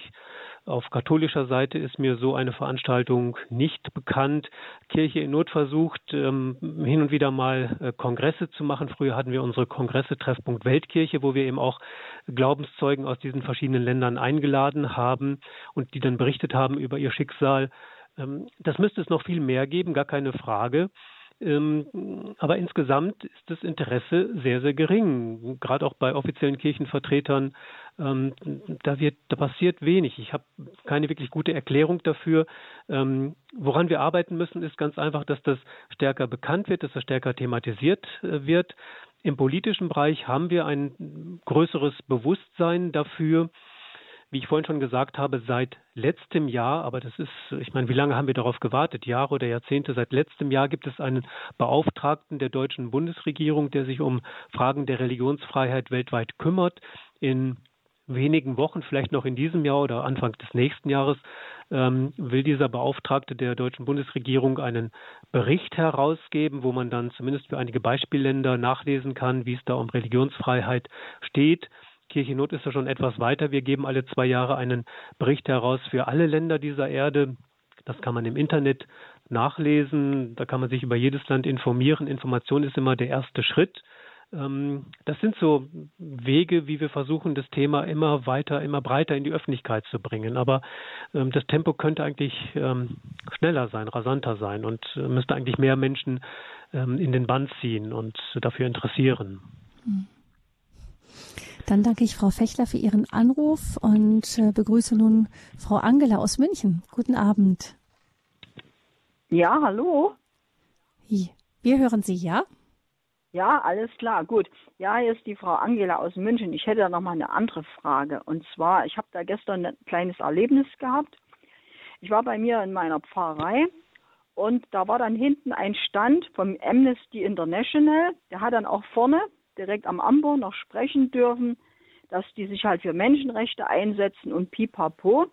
S2: Auf katholischer Seite ist mir so eine Veranstaltung nicht bekannt. Kirche in Not versucht, ähm, hin und wieder mal äh, Kongresse zu machen. Früher hatten wir unsere Kongresse Treffpunkt Weltkirche, wo wir eben auch Glaubenszeugen aus diesen verschiedenen Ländern eingeladen haben und die dann berichtet haben über ihr Schicksal. Ähm, das müsste es noch viel mehr geben, gar keine Frage. Ähm, aber insgesamt ist das Interesse sehr, sehr gering. Gerade auch bei offiziellen Kirchenvertretern, ähm, da wird, da passiert wenig. Ich habe keine wirklich gute Erklärung dafür. Ähm, woran wir arbeiten müssen, ist ganz einfach, dass das stärker bekannt wird, dass das stärker thematisiert äh, wird. Im politischen Bereich haben wir ein größeres Bewusstsein dafür, wie ich vorhin schon gesagt habe, seit letztem Jahr, aber das ist, ich meine, wie lange haben wir darauf gewartet? Jahre oder Jahrzehnte? Seit letztem Jahr gibt es einen Beauftragten der deutschen Bundesregierung, der sich um Fragen der Religionsfreiheit weltweit kümmert. In wenigen Wochen, vielleicht noch in diesem Jahr oder Anfang des nächsten Jahres, ähm, will dieser Beauftragte der deutschen Bundesregierung einen Bericht herausgeben, wo man dann zumindest für einige Beispielländer nachlesen kann, wie es da um Religionsfreiheit steht. Kirche Not ist ja schon etwas weiter. Wir geben alle zwei Jahre einen Bericht heraus für alle Länder dieser Erde. Das kann man im Internet nachlesen. Da kann man sich über jedes Land informieren. Information ist immer der erste Schritt. Ähm, das sind so Wege, wie wir versuchen, das Thema immer weiter, immer breiter in die Öffentlichkeit zu bringen. Aber ähm, das Tempo könnte eigentlich ähm, schneller sein, rasanter sein und äh, müsste eigentlich mehr Menschen in den Band ziehen und dafür interessieren. Mhm.
S1: Dann danke ich Frau Fechler für Ihren Anruf und äh, begrüße nun Frau Angela aus München. Guten Abend.
S4: Ja, hallo.
S1: Wir hören Sie, ja?
S4: Ja, alles klar, gut. Ja, hier ist die Frau Angela aus München. Ich hätte da noch mal eine andere Frage. Und zwar, ich habe da gestern ein kleines Erlebnis gehabt. Ich war bei mir in meiner Pfarrei und da war dann hinten ein Stand vom Amnesty International. Der hat dann auch vorne direkt am Ambo noch sprechen dürfen, dass die sich halt für Menschenrechte einsetzen und pipapo.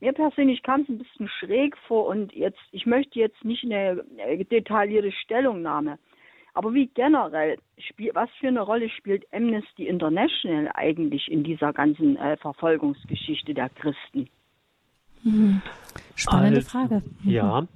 S4: Mir persönlich kam es ein bisschen schräg vor und jetzt, ich möchte jetzt nicht eine detaillierte Stellungnahme, aber wie generell, was für eine Rolle spielt Amnesty International eigentlich in dieser ganzen äh, Verfolgungsgeschichte der Christen?
S1: Mhm. Spannende also, Frage.
S2: Mhm. Ja, Mm,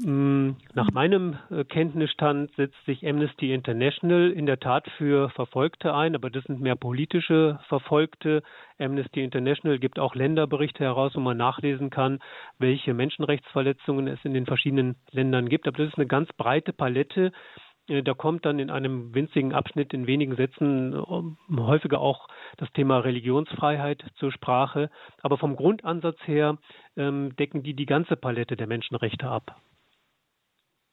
S2: nach meinem äh, Kenntnisstand setzt sich Amnesty International in der Tat für Verfolgte ein, aber das sind mehr politische Verfolgte. Amnesty International gibt auch Länderberichte heraus, wo man nachlesen kann, welche Menschenrechtsverletzungen es in den verschiedenen Ländern gibt. Aber das ist eine ganz breite Palette. Äh, da kommt dann in einem winzigen Abschnitt in wenigen Sätzen äh, häufiger auch das Thema Religionsfreiheit zur Sprache. Aber vom Grundansatz her ähm, decken die die ganze Palette der Menschenrechte ab.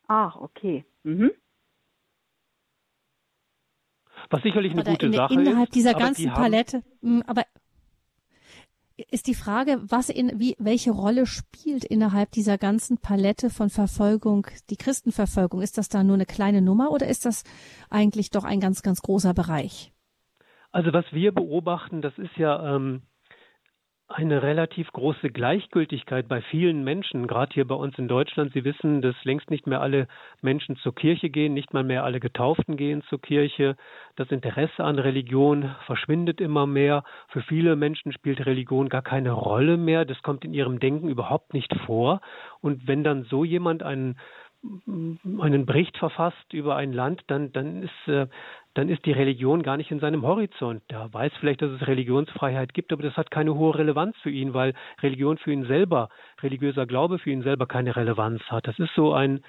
S4: Ach, okay. Mhm.
S2: Was sicherlich eine
S1: aber
S2: gute
S1: in,
S2: Sache
S1: innerhalb
S2: ist.
S1: Innerhalb dieser ganzen
S2: die
S1: Palette, hm, aber ist die Frage, was in, wie, welche Rolle spielt innerhalb dieser ganzen Palette von Verfolgung die Christenverfolgung? Ist das da nur eine kleine Nummer oder ist das eigentlich doch ein ganz, ganz großer Bereich?
S2: Also was wir beobachten, das ist ja ähm, eine relativ große Gleichgültigkeit bei vielen Menschen, gerade hier bei uns in Deutschland. Sie wissen, dass längst nicht mehr alle Menschen zur Kirche gehen, nicht mal mehr alle Getauften gehen zur Kirche. Das Interesse an Religion verschwindet immer mehr. Für viele Menschen spielt Religion gar keine Rolle mehr. Das kommt in ihrem Denken überhaupt nicht vor. Und wenn dann so jemand einen einen Bericht verfasst über ein Land, dann, dann ist äh, dann ist die Religion gar nicht in seinem Horizont. Er weiß vielleicht, dass es Religionsfreiheit gibt, aber das hat keine hohe Relevanz für ihn, weil Religion für ihn selber, religiöser Glaube für ihn selber keine Relevanz hat. Das ist so ein,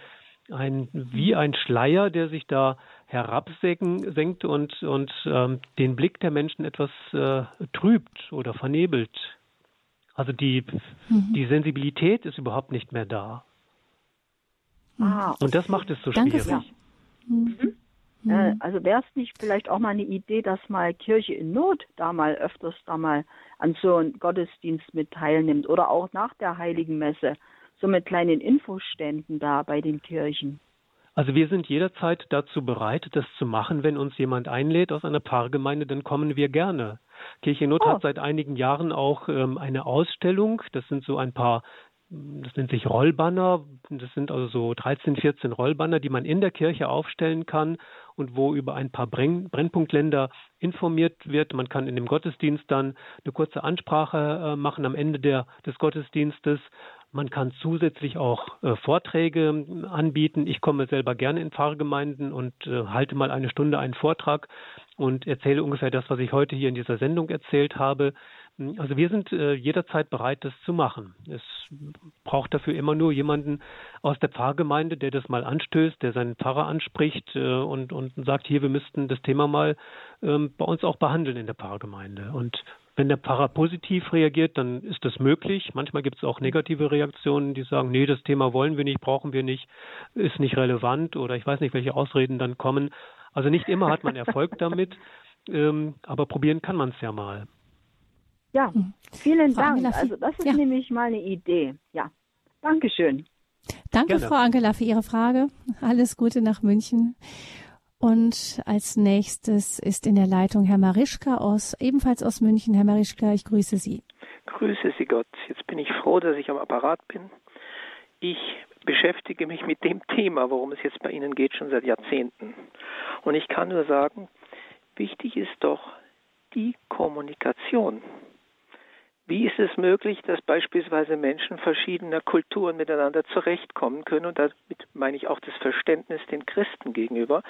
S2: ein wie ein Schleier, der sich da herabsenkt und, und ähm, den Blick der Menschen etwas äh, trübt oder vernebelt. Also die, mhm. die Sensibilität ist überhaupt nicht mehr da. Ah, und das macht es so
S1: Danke
S2: schwierig.
S4: Mhm. Äh, mhm. also wäre es nicht vielleicht auch mal eine Idee, dass mal Kirche in Not da mal öfters da mal an so einem Gottesdienst mit teilnimmt oder auch nach der Heiligen Messe, so mit kleinen Infoständen da bei den Kirchen?
S2: Also wir sind jederzeit dazu bereit, das zu machen. Wenn uns jemand einlädt aus einer Pfarrgemeinde, dann kommen wir gerne. Kirche Not oh. hat seit einigen Jahren auch ähm, eine Ausstellung. Das sind so ein paar das nennt sich Rollbanner. Das sind also so 13, 14 Rollbanner, die man in der Kirche aufstellen kann und wo über ein paar Brenn Brennpunktländer informiert wird. Man kann in dem Gottesdienst dann eine kurze Ansprache äh, machen am Ende der, des Gottesdienstes. Man kann zusätzlich auch äh, Vorträge anbieten. Ich komme selber gerne in Pfarrgemeinden und äh, halte mal eine Stunde einen Vortrag und erzähle ungefähr das, was ich heute hier in dieser Sendung erzählt habe. Also wir sind äh, jederzeit bereit, das zu machen. Es braucht dafür immer nur jemanden aus der Pfarrgemeinde, der das mal anstößt, der seinen Pfarrer anspricht äh, und, und sagt, hier, wir müssten das Thema mal ähm, bei uns auch behandeln in der Pfarrgemeinde. Und wenn der Pfarrer positiv reagiert, dann ist das möglich. Manchmal gibt es auch negative Reaktionen, die sagen, nee, das Thema wollen wir nicht, brauchen wir nicht, ist nicht relevant oder ich weiß nicht, welche Ausreden dann kommen. Also nicht immer hat man Erfolg damit, ähm, aber probieren kann man es ja mal.
S4: Ja, hm. vielen Frau Dank. Angela, also das ist ja. nämlich mal eine Idee. Ja, Dankeschön.
S1: Danke, Gerne. Frau Angela, für Ihre Frage. Alles Gute nach München. Und als nächstes ist in der Leitung Herr Marischka aus, ebenfalls aus München. Herr Marischka, ich grüße Sie.
S5: Grüße Sie Gott. Jetzt bin ich froh, dass ich am Apparat bin. Ich beschäftige mich mit dem Thema, worum es jetzt bei Ihnen geht, schon seit Jahrzehnten. Und ich kann nur sagen, wichtig ist doch die Kommunikation. Wie ist es möglich, dass beispielsweise Menschen verschiedener Kulturen miteinander zurechtkommen können? Und damit meine ich auch das Verständnis den Christen gegenüber,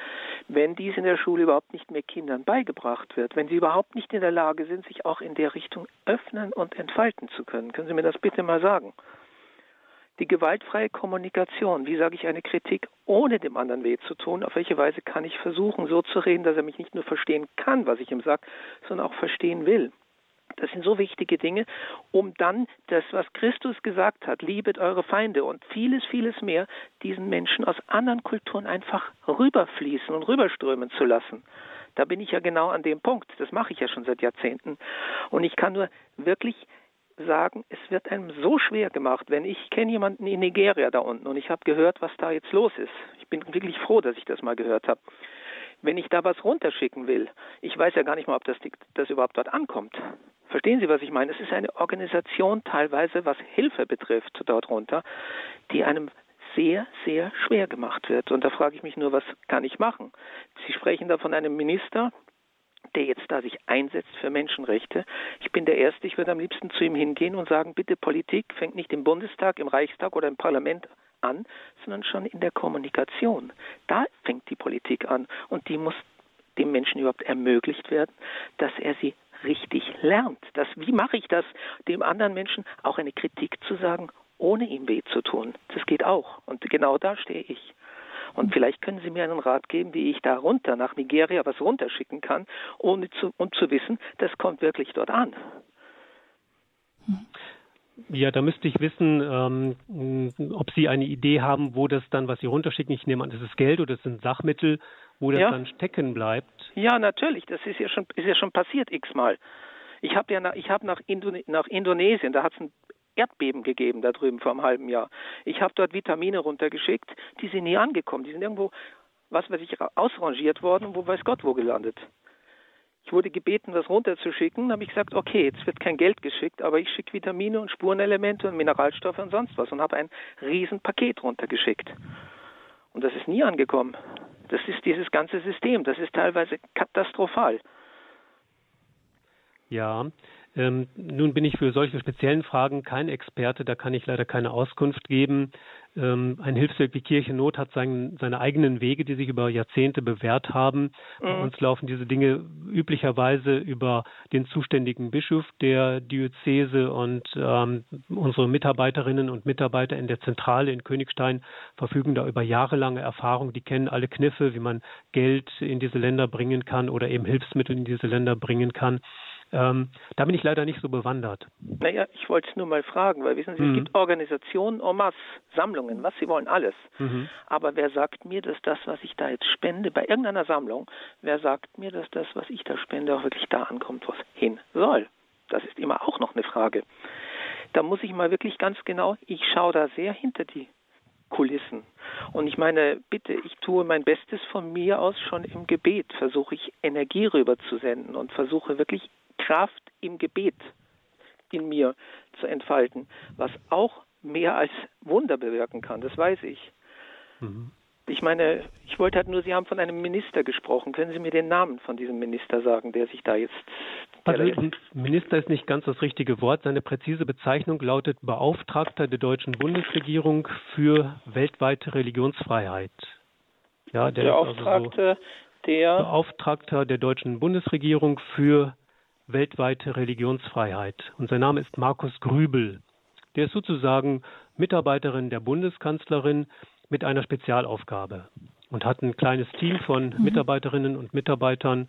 S5: wenn dies in der Schule überhaupt nicht mehr Kindern beigebracht wird, wenn sie überhaupt nicht in der Lage sind, sich auch in der Richtung öffnen und entfalten zu können. Können Sie mir das bitte mal sagen? Die gewaltfreie Kommunikation, wie sage ich eine Kritik, ohne dem anderen weh zu tun, auf welche Weise kann ich versuchen, so zu reden, dass er mich nicht nur verstehen kann, was ich ihm sage, sondern auch verstehen will. Das sind so wichtige Dinge, um dann das, was Christus gesagt hat, liebet eure Feinde und vieles, vieles mehr, diesen Menschen aus anderen Kulturen einfach rüberfließen und rüberströmen zu lassen. Da bin ich ja genau an dem Punkt. Das mache ich ja schon seit Jahrzehnten. Und ich kann nur wirklich sagen, es wird einem so schwer gemacht, wenn ich kenne jemanden in Nigeria da unten und ich habe gehört, was da jetzt los ist. Ich bin wirklich froh, dass ich das mal gehört habe wenn ich da was runterschicken will, ich weiß ja gar nicht mal, ob das, das überhaupt dort ankommt. Verstehen Sie, was ich meine? Es ist eine Organisation teilweise, was Hilfe betrifft, dort runter, die einem sehr, sehr schwer gemacht wird. Und da frage ich mich nur, was kann ich machen? Sie sprechen da von einem Minister, der jetzt da sich einsetzt für Menschenrechte. Ich bin der Erste, ich würde am liebsten zu ihm hingehen und sagen, bitte Politik fängt nicht im Bundestag, im Reichstag oder im Parlament an, sondern schon in der Kommunikation. Da fängt die Politik an und die muss dem Menschen überhaupt ermöglicht werden, dass er sie richtig lernt. Das, wie mache ich das, dem anderen Menschen auch eine Kritik zu sagen, ohne ihm weh zu tun? Das geht auch. Und genau da stehe ich. Und vielleicht können Sie mir einen Rat geben, wie ich da runter nach Nigeria was runterschicken kann, ohne zu, um zu wissen, das kommt wirklich dort an.
S2: Ja, da müsste ich wissen, ähm, ob Sie eine Idee haben, wo das dann, was Sie runterschicken, ich nehme an, das ist Geld oder das sind Sachmittel, wo das ja. dann stecken bleibt.
S5: Ja, natürlich, das ist ja schon, ist ja schon passiert x-mal. Ich habe ja nach, ich hab nach, Indone nach Indonesien, da hat es ein Erdbeben gegeben da drüben vor einem halben Jahr. Ich habe dort Vitamine runtergeschickt, die sind nie angekommen. Die sind irgendwo, was weiß ich, ausrangiert worden, wo weiß Gott wo gelandet. Ich wurde gebeten, was runterzuschicken. Dann habe ich gesagt, okay, jetzt wird kein Geld geschickt, aber ich schicke Vitamine und Spurenelemente und Mineralstoffe und sonst was und habe ein Riesenpaket runtergeschickt. Und das ist nie angekommen. Das ist dieses ganze System. Das ist teilweise katastrophal.
S2: Ja, ähm, nun bin ich für solche speziellen Fragen kein Experte, da kann ich leider keine Auskunft geben. Ähm, ein Hilfswerk wie Kirchennot hat sein, seine eigenen Wege, die sich über Jahrzehnte bewährt haben. Mhm. Bei uns laufen diese Dinge üblicherweise über den zuständigen Bischof der Diözese und ähm, unsere Mitarbeiterinnen und Mitarbeiter in der Zentrale in Königstein verfügen da über jahrelange Erfahrung. Die kennen alle Kniffe, wie man Geld in diese Länder bringen kann oder eben Hilfsmittel in diese Länder bringen kann. Ähm, da bin ich leider nicht so bewandert.
S5: Naja, ich wollte es nur mal fragen, weil wissen Sie, mhm. es gibt Organisationen en masse, Sammlungen, was Sie wollen, alles. Mhm. Aber wer sagt mir, dass das, was ich da jetzt spende, bei irgendeiner Sammlung, wer sagt mir, dass das, was ich da spende, auch wirklich da ankommt, was hin soll? Das ist immer auch noch eine Frage. Da muss ich mal wirklich ganz genau, ich schaue da sehr hinter die Kulissen. Und ich meine, bitte, ich tue mein Bestes von mir aus schon im Gebet, versuche ich Energie rüber zu senden und versuche wirklich Kraft im Gebet in mir zu entfalten, was auch mehr als Wunder bewirken kann, das weiß ich. Mhm. Ich meine, ich wollte halt nur, Sie haben von einem Minister gesprochen. Können Sie mir den Namen von diesem Minister sagen, der sich da jetzt.
S2: Also, Minister ist nicht ganz das richtige Wort. Seine präzise Bezeichnung lautet Beauftragter der deutschen Bundesregierung für weltweite Religionsfreiheit.
S5: Ja, der Beauftragte also so der
S2: Beauftragter der deutschen Bundesregierung für weltweite Religionsfreiheit. Und sein Name ist Markus Grübel. Der ist sozusagen Mitarbeiterin der Bundeskanzlerin mit einer Spezialaufgabe und hat ein kleines Team von mhm. Mitarbeiterinnen und Mitarbeitern.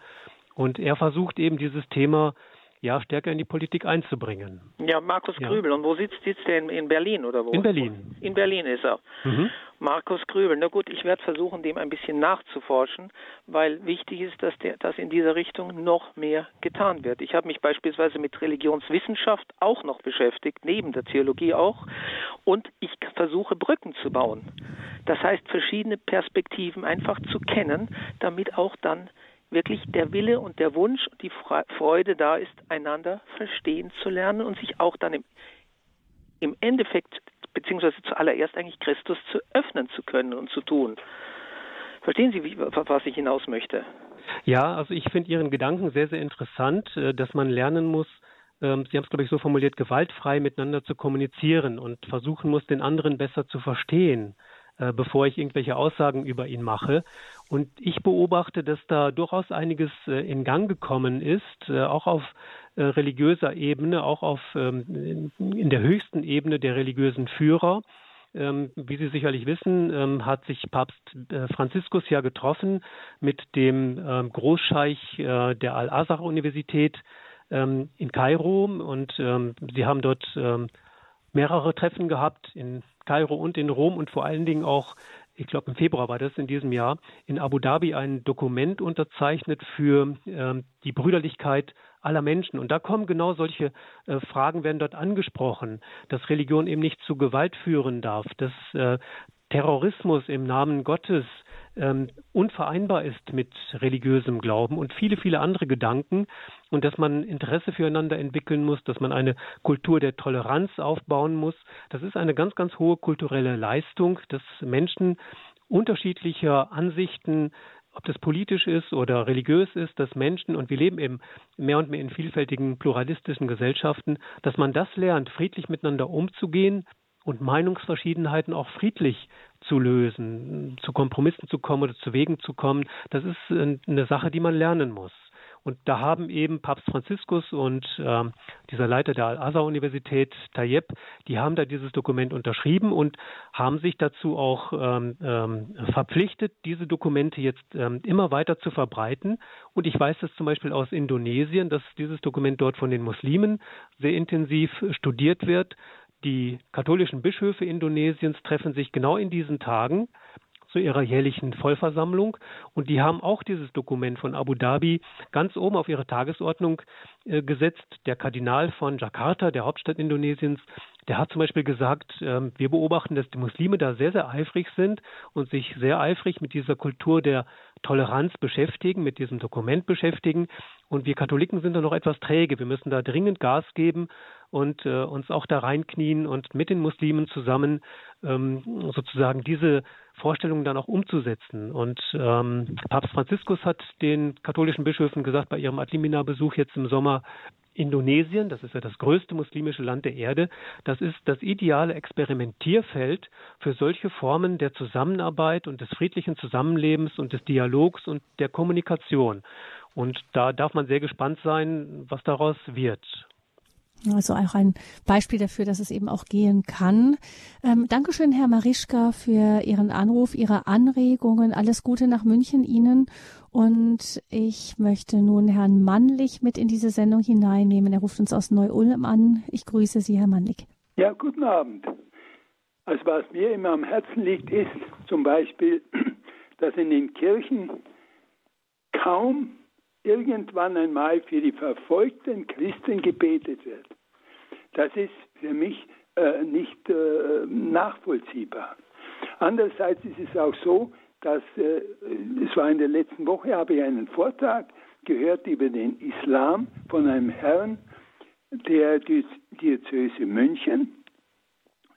S2: Und er versucht eben dieses Thema ja, stärker in die Politik einzubringen.
S5: Ja, Markus ja. Grübel. Und wo sitzt, sitzt er? In, in, Berlin oder wo?
S2: In Berlin.
S5: In Berlin ist er. Mhm. Markus Grübel. Na gut, ich werde versuchen, dem ein bisschen nachzuforschen, weil wichtig ist, dass, der, dass in dieser Richtung noch mehr getan wird. Ich habe mich beispielsweise mit Religionswissenschaft auch noch beschäftigt, neben der Theologie auch. Und ich versuche Brücken zu bauen. Das heißt, verschiedene Perspektiven einfach zu kennen, damit auch dann wirklich der Wille und der Wunsch und die Freude da ist, einander verstehen zu lernen und sich auch dann im, im Endeffekt, beziehungsweise zuallererst eigentlich Christus zu öffnen zu können und zu tun. Verstehen Sie, wie, was ich hinaus möchte?
S2: Ja, also ich finde Ihren Gedanken sehr, sehr interessant, äh, dass man lernen muss, ähm, Sie haben es, glaube ich, so formuliert, gewaltfrei miteinander zu kommunizieren und versuchen muss, den anderen besser zu verstehen. Äh, bevor ich irgendwelche Aussagen über ihn mache. Und ich beobachte, dass da durchaus einiges äh, in Gang gekommen ist, äh, auch auf religiöser Ebene, auch auf ähm, in der höchsten Ebene der religiösen Führer. Ähm, wie Sie sicherlich wissen, ähm, hat sich Papst Franziskus ja getroffen mit dem Großscheich der Al-Azhar-Universität in Kairo und sie haben dort mehrere Treffen gehabt in Kairo und in Rom und vor allen Dingen auch, ich glaube im Februar war das in diesem Jahr, in Abu Dhabi ein Dokument unterzeichnet für äh, die Brüderlichkeit aller Menschen. Und da kommen genau solche äh, Fragen, werden dort angesprochen, dass Religion eben nicht zu Gewalt führen darf, dass äh, Terrorismus im Namen Gottes ähm, unvereinbar ist mit religiösem Glauben und viele, viele andere Gedanken und dass man Interesse füreinander entwickeln muss, dass man eine Kultur der Toleranz aufbauen muss. Das ist eine ganz, ganz hohe kulturelle Leistung, dass Menschen unterschiedlicher Ansichten ob das politisch ist oder religiös ist, dass Menschen, und wir leben eben mehr und mehr in vielfältigen pluralistischen Gesellschaften, dass man das lernt, friedlich miteinander umzugehen und Meinungsverschiedenheiten auch friedlich zu lösen, zu Kompromissen zu kommen oder zu Wegen zu kommen. Das ist eine Sache, die man lernen muss. Und da haben eben Papst Franziskus und äh, dieser Leiter der Al-Azhar-Universität, Tayyip, die haben da dieses Dokument unterschrieben und haben sich dazu auch ähm, ähm, verpflichtet, diese Dokumente jetzt ähm, immer weiter zu verbreiten. Und ich weiß das zum Beispiel aus Indonesien, dass dieses Dokument dort von den Muslimen sehr intensiv studiert wird. Die katholischen Bischöfe Indonesiens treffen sich genau in diesen Tagen zu ihrer jährlichen Vollversammlung. Und die haben auch dieses Dokument von Abu Dhabi ganz oben auf ihre Tagesordnung äh, gesetzt. Der Kardinal von Jakarta, der Hauptstadt Indonesiens, der hat zum Beispiel gesagt, äh, wir beobachten, dass die Muslime da sehr, sehr eifrig sind und sich sehr eifrig mit dieser Kultur der Toleranz beschäftigen, mit diesem Dokument beschäftigen. Und wir Katholiken sind da noch etwas träge. Wir müssen da dringend Gas geben und äh, uns auch da reinknien und mit den Muslimen zusammen ähm, sozusagen diese Vorstellungen dann auch umzusetzen. Und ähm, Papst Franziskus hat den katholischen Bischöfen gesagt bei ihrem Adlimina-Besuch jetzt im Sommer, Indonesien, das ist ja das größte muslimische Land der Erde, das ist das ideale Experimentierfeld für solche Formen der Zusammenarbeit und des friedlichen Zusammenlebens und des Dialogs und der Kommunikation. Und da darf man sehr gespannt sein, was daraus wird.
S1: Also auch ein Beispiel dafür, dass es eben auch gehen kann. Ähm, Dankeschön, Herr Marischka, für Ihren Anruf, Ihre Anregungen. Alles Gute nach München Ihnen. Und ich möchte nun Herrn Mannlich mit in diese Sendung hineinnehmen. Er ruft uns aus Neu-Ulm an. Ich grüße Sie, Herr Mannlich.
S6: Ja, guten Abend. Also was mir immer am Herzen liegt, ist zum Beispiel, dass in den Kirchen kaum irgendwann einmal für die verfolgten Christen gebetet wird. Das ist für mich äh, nicht äh, nachvollziehbar. Andererseits ist es auch so, dass äh, es war in der letzten Woche, habe ich einen Vortrag gehört über den Islam von einem Herrn der Diözese München.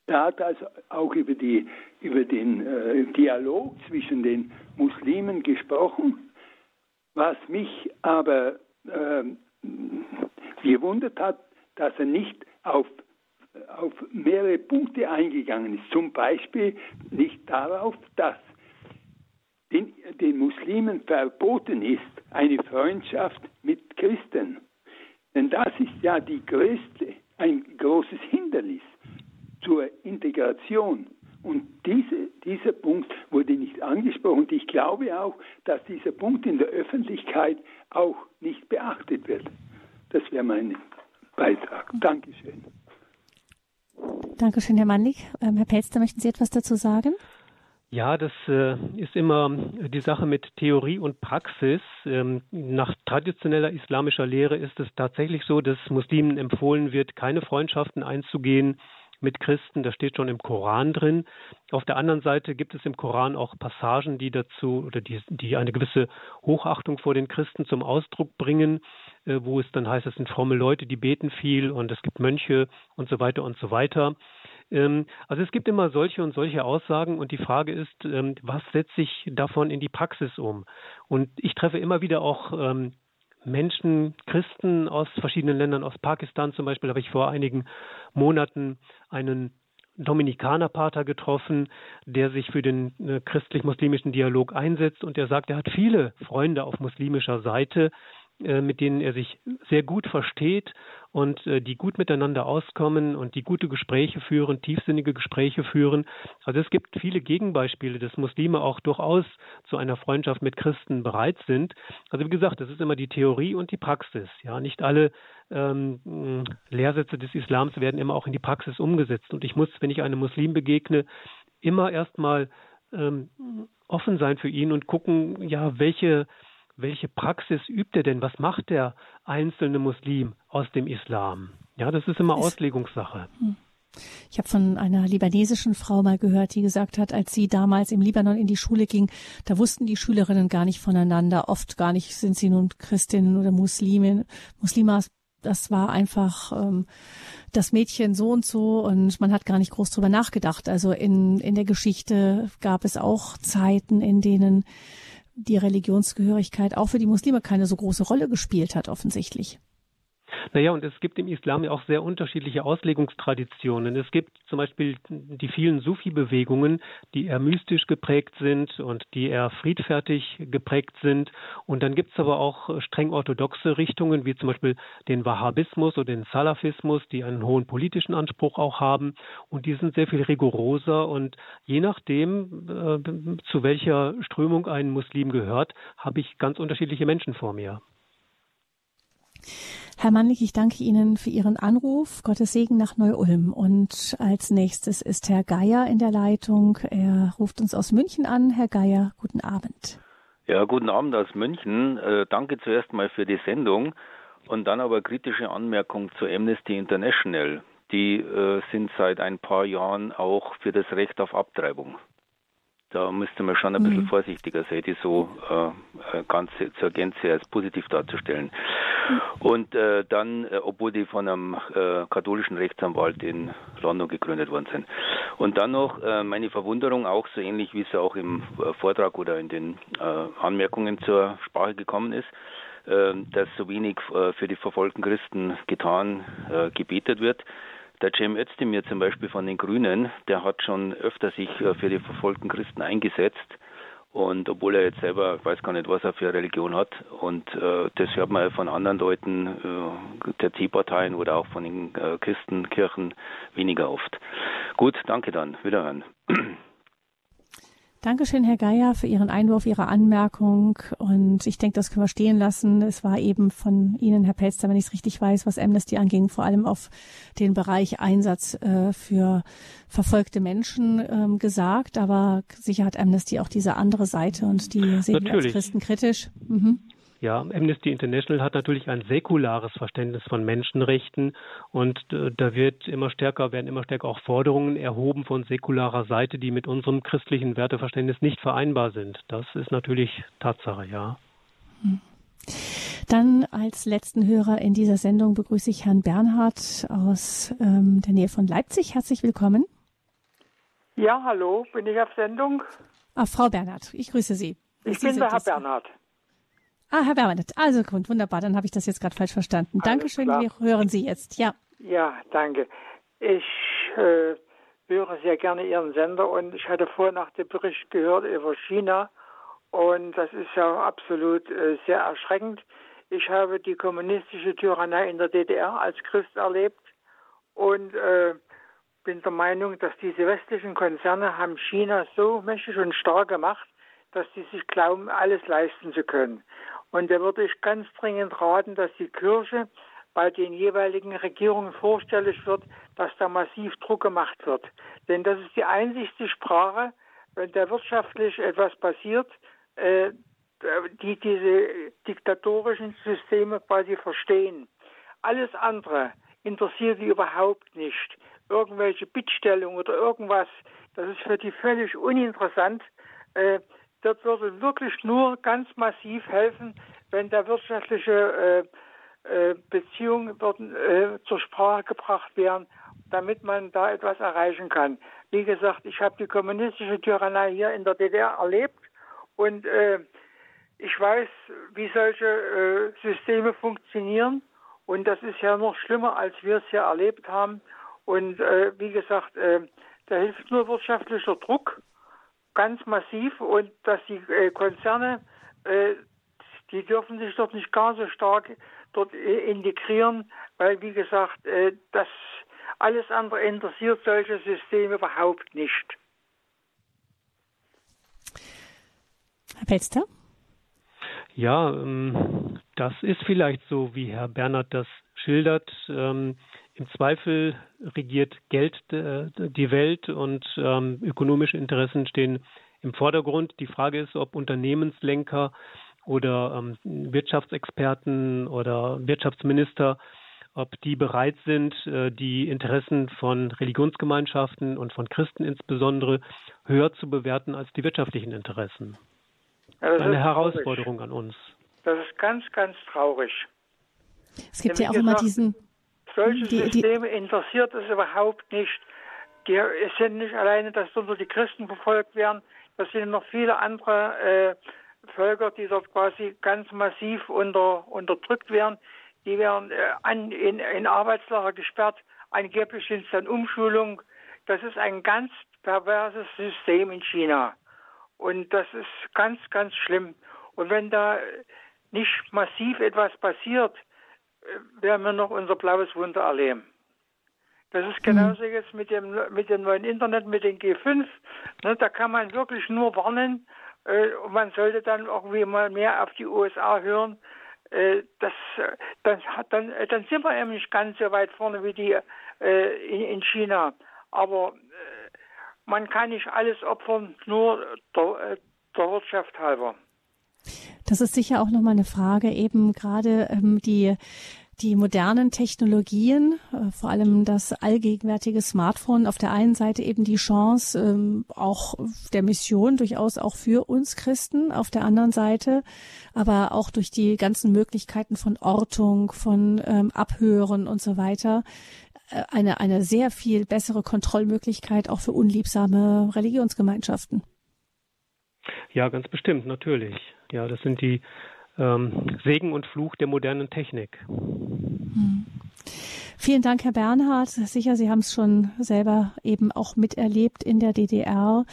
S6: Er hat also auch über, die, über den äh, Dialog zwischen den Muslimen gesprochen was mich aber äh, gewundert hat, dass er nicht auf, auf mehrere Punkte eingegangen ist. Zum Beispiel nicht darauf, dass den, den Muslimen verboten ist, eine Freundschaft mit Christen. Denn das ist ja die größte, ein großes Hindernis zur Integration und diese, dieser Punkt wurde nicht angesprochen. Und ich glaube auch, dass dieser Punkt in der Öffentlichkeit auch nicht beachtet wird. Das wäre mein Beitrag. Dankeschön.
S1: Dankeschön, Herr Mannig. Ähm, Herr Pelster, möchten Sie etwas dazu sagen?
S2: Ja, das äh, ist immer die Sache mit Theorie und Praxis. Ähm, nach traditioneller islamischer Lehre ist es tatsächlich so, dass Muslimen empfohlen wird, keine Freundschaften einzugehen, mit Christen, das steht schon im Koran drin. Auf der anderen Seite gibt es im Koran auch Passagen, die dazu oder die, die eine gewisse Hochachtung vor den Christen zum Ausdruck bringen, äh, wo es dann heißt, es sind fromme Leute, die beten viel und es gibt Mönche und so weiter und so weiter. Ähm, also es gibt immer solche und solche Aussagen und die Frage ist, ähm, was setze ich davon in die Praxis um? Und ich treffe immer wieder auch ähm, Menschen, Christen aus verschiedenen Ländern, aus Pakistan zum Beispiel, habe ich vor einigen Monaten einen Dominikanerpater getroffen, der sich für den äh, christlich-muslimischen Dialog einsetzt. Und der sagt, er hat viele Freunde auf muslimischer Seite, mit denen er sich sehr gut versteht und äh, die gut miteinander auskommen und die gute Gespräche führen, tiefsinnige Gespräche führen. Also es gibt viele Gegenbeispiele, dass Muslime auch durchaus zu einer Freundschaft mit Christen bereit sind. Also wie gesagt, das ist immer die Theorie und die Praxis. Ja, nicht alle ähm, Lehrsätze des Islams werden immer auch in die Praxis umgesetzt. Und ich muss, wenn ich einem Muslim begegne, immer erstmal ähm, offen sein für ihn und gucken, ja, welche welche Praxis übt er denn? Was macht der einzelne Muslim aus dem Islam? Ja, das ist immer ist, Auslegungssache. Hm.
S1: Ich habe von einer libanesischen Frau mal gehört, die gesagt hat, als sie damals im Libanon in die Schule ging, da wussten die Schülerinnen gar nicht voneinander. Oft gar nicht, sind sie nun Christinnen oder Muslimen, Muslimas. Das war einfach ähm, das Mädchen so und so und man hat gar nicht groß drüber nachgedacht. Also in, in der Geschichte gab es auch Zeiten, in denen die Religionsgehörigkeit auch für die Muslime keine so große Rolle gespielt hat, offensichtlich.
S2: Naja, und es gibt im Islam ja auch sehr unterschiedliche Auslegungstraditionen. Es gibt zum Beispiel die vielen Sufi-Bewegungen, die eher mystisch geprägt sind und die eher friedfertig geprägt sind. Und dann gibt es aber auch streng orthodoxe Richtungen, wie zum Beispiel den Wahhabismus oder den Salafismus, die einen hohen politischen Anspruch auch haben. Und die sind sehr viel rigoroser. Und je nachdem, äh, zu welcher Strömung ein Muslim gehört, habe ich ganz unterschiedliche Menschen vor mir.
S1: Herr Mannlich, ich danke Ihnen für Ihren Anruf. Gottes Segen nach Neu-Ulm. Und als nächstes ist Herr Geier in der Leitung. Er ruft uns aus München an. Herr Geier, guten Abend.
S7: Ja, guten Abend aus München. Äh, danke zuerst mal für die Sendung und dann aber kritische Anmerkung zu Amnesty International. Die äh, sind seit ein paar Jahren auch für das Recht auf Abtreibung. Da müsste man schon ein bisschen mhm. vorsichtiger sein, die so äh, äh, ganz zur Gänze als positiv darzustellen. Mhm. Und äh, dann, äh, obwohl die von einem äh, katholischen Rechtsanwalt in London gegründet worden sind. Und dann noch äh, meine Verwunderung auch so ähnlich, wie es auch im Vortrag oder in den Anmerkungen zur Sprache gekommen ist, dass so wenig für die verfolgten Christen getan, gebetet wird. Der Cem Özdemir zum Beispiel von den Grünen, der hat schon öfter sich äh, für die verfolgten Christen eingesetzt. Und obwohl er jetzt selber, ich weiß gar nicht, was er für eine Religion hat, und äh, das hört man von anderen Leuten äh, der T-Parteien oder auch von den äh, Christenkirchen weniger oft. Gut, danke dann. Wiederhören.
S1: Dankeschön, Herr Geier, für Ihren Einwurf, Ihre Anmerkung. Und ich denke, das können wir stehen lassen. Es war eben von Ihnen, Herr Pelster, wenn ich es richtig weiß, was Amnesty anging, vor allem auf den Bereich Einsatz äh, für verfolgte Menschen ähm, gesagt. Aber sicher hat Amnesty auch diese andere Seite und die sehen wir als Christen kritisch. Mhm.
S2: Ja, Amnesty International hat natürlich ein säkulares Verständnis von Menschenrechten und äh, da wird immer stärker, werden immer stärker auch Forderungen erhoben von säkularer Seite, die mit unserem christlichen Werteverständnis nicht vereinbar sind. Das ist natürlich Tatsache, ja.
S1: Dann als letzten Hörer in dieser Sendung begrüße ich Herrn Bernhard aus ähm, der Nähe von Leipzig. Herzlich willkommen.
S8: Ja, hallo, bin ich auf Sendung?
S1: Ah, Frau Bernhard, ich grüße Sie.
S8: Ich bin der Herr Bernhard.
S1: Ah, Herr Bernhard. Also gut, wunderbar. Dann habe ich das jetzt gerade falsch verstanden. Alles Dankeschön. Klar. Wir hören Sie jetzt. Ja.
S8: Ja, danke. Ich äh, höre sehr gerne Ihren Sender und ich hatte vorher nach dem Bericht gehört über China und das ist ja absolut äh, sehr erschreckend. Ich habe die kommunistische Tyrannei in der DDR als Christ erlebt und äh, bin der Meinung, dass diese westlichen Konzerne haben China so mächtig und stark gemacht, dass sie sich glauben, alles leisten zu können. Und da würde ich ganz dringend raten, dass die Kirche bei den jeweiligen Regierungen vorstellig wird, dass da massiv Druck gemacht wird. Denn das ist die einzigste Sprache, wenn da wirtschaftlich etwas passiert, äh, die diese diktatorischen Systeme quasi verstehen. Alles andere interessiert die überhaupt nicht. Irgendwelche Bittstellungen oder irgendwas, das ist für die völlig uninteressant. Äh, das würde wirklich nur ganz massiv helfen, wenn da wirtschaftliche äh, äh, Beziehungen würden, äh, zur Sprache gebracht werden, damit man da etwas erreichen kann. Wie gesagt, ich habe die kommunistische Tyrannei hier in der DDR erlebt und äh, ich weiß, wie solche äh, Systeme funktionieren. Und das ist ja noch schlimmer, als wir es hier erlebt haben. Und äh, wie gesagt, äh, da hilft nur wirtschaftlicher Druck ganz massiv und dass die äh, Konzerne, äh, die dürfen sich dort nicht gar so stark dort äh, integrieren, weil wie gesagt, äh, das alles andere interessiert solche Systeme überhaupt nicht.
S1: Herr Pelster?
S2: Ja, ähm, das ist vielleicht so, wie Herr Bernhard das schildert. Ähm, im Zweifel regiert Geld äh, die Welt und ähm, ökonomische Interessen stehen im Vordergrund. Die Frage ist, ob Unternehmenslenker oder ähm, Wirtschaftsexperten oder Wirtschaftsminister, ob die bereit sind, äh, die Interessen von Religionsgemeinschaften und von Christen insbesondere höher zu bewerten als die wirtschaftlichen Interessen. Ja, Eine Herausforderung traurig. an uns.
S8: Das ist ganz, ganz traurig.
S1: Es gibt ja auch immer diesen
S8: solche die, Systeme die, interessiert es überhaupt nicht. Die, es sind nicht alleine, dass dort nur die Christen verfolgt werden, das sind noch viele andere äh, Völker, die dort quasi ganz massiv unter, unterdrückt werden. die werden äh, an, in, in Arbeitslager gesperrt, angeblich sind es dann Umschulung. Das ist ein ganz perverses System in China. Und das ist ganz, ganz schlimm. Und wenn da nicht massiv etwas passiert, äh, werden wir noch unser blaues Wunder erleben. Das ist genauso mhm. jetzt mit dem, mit dem neuen Internet, mit den G5. Ne, da kann man wirklich nur warnen. Äh, und man sollte dann irgendwie mal mehr auf die USA hören. Äh, das, das hat dann, dann sind wir eben nicht ganz so weit vorne wie die äh, in, in, China. Aber äh, man kann nicht alles opfern, nur der, äh, der Wirtschaft halber.
S1: Das ist sicher auch nochmal eine Frage, eben gerade ähm, die die modernen Technologien, äh, vor allem das allgegenwärtige Smartphone, auf der einen Seite eben die Chance ähm, auch der Mission durchaus auch für uns Christen, auf der anderen Seite aber auch durch die ganzen Möglichkeiten von Ortung, von ähm, Abhören und so weiter äh, eine, eine sehr viel bessere Kontrollmöglichkeit auch für unliebsame Religionsgemeinschaften.
S2: Ja, ganz bestimmt, natürlich. Ja, das sind die ähm, Segen und Fluch der modernen Technik. Hm.
S1: Vielen Dank, Herr Bernhard. Sicher, Sie haben es schon selber eben auch miterlebt in der DDR.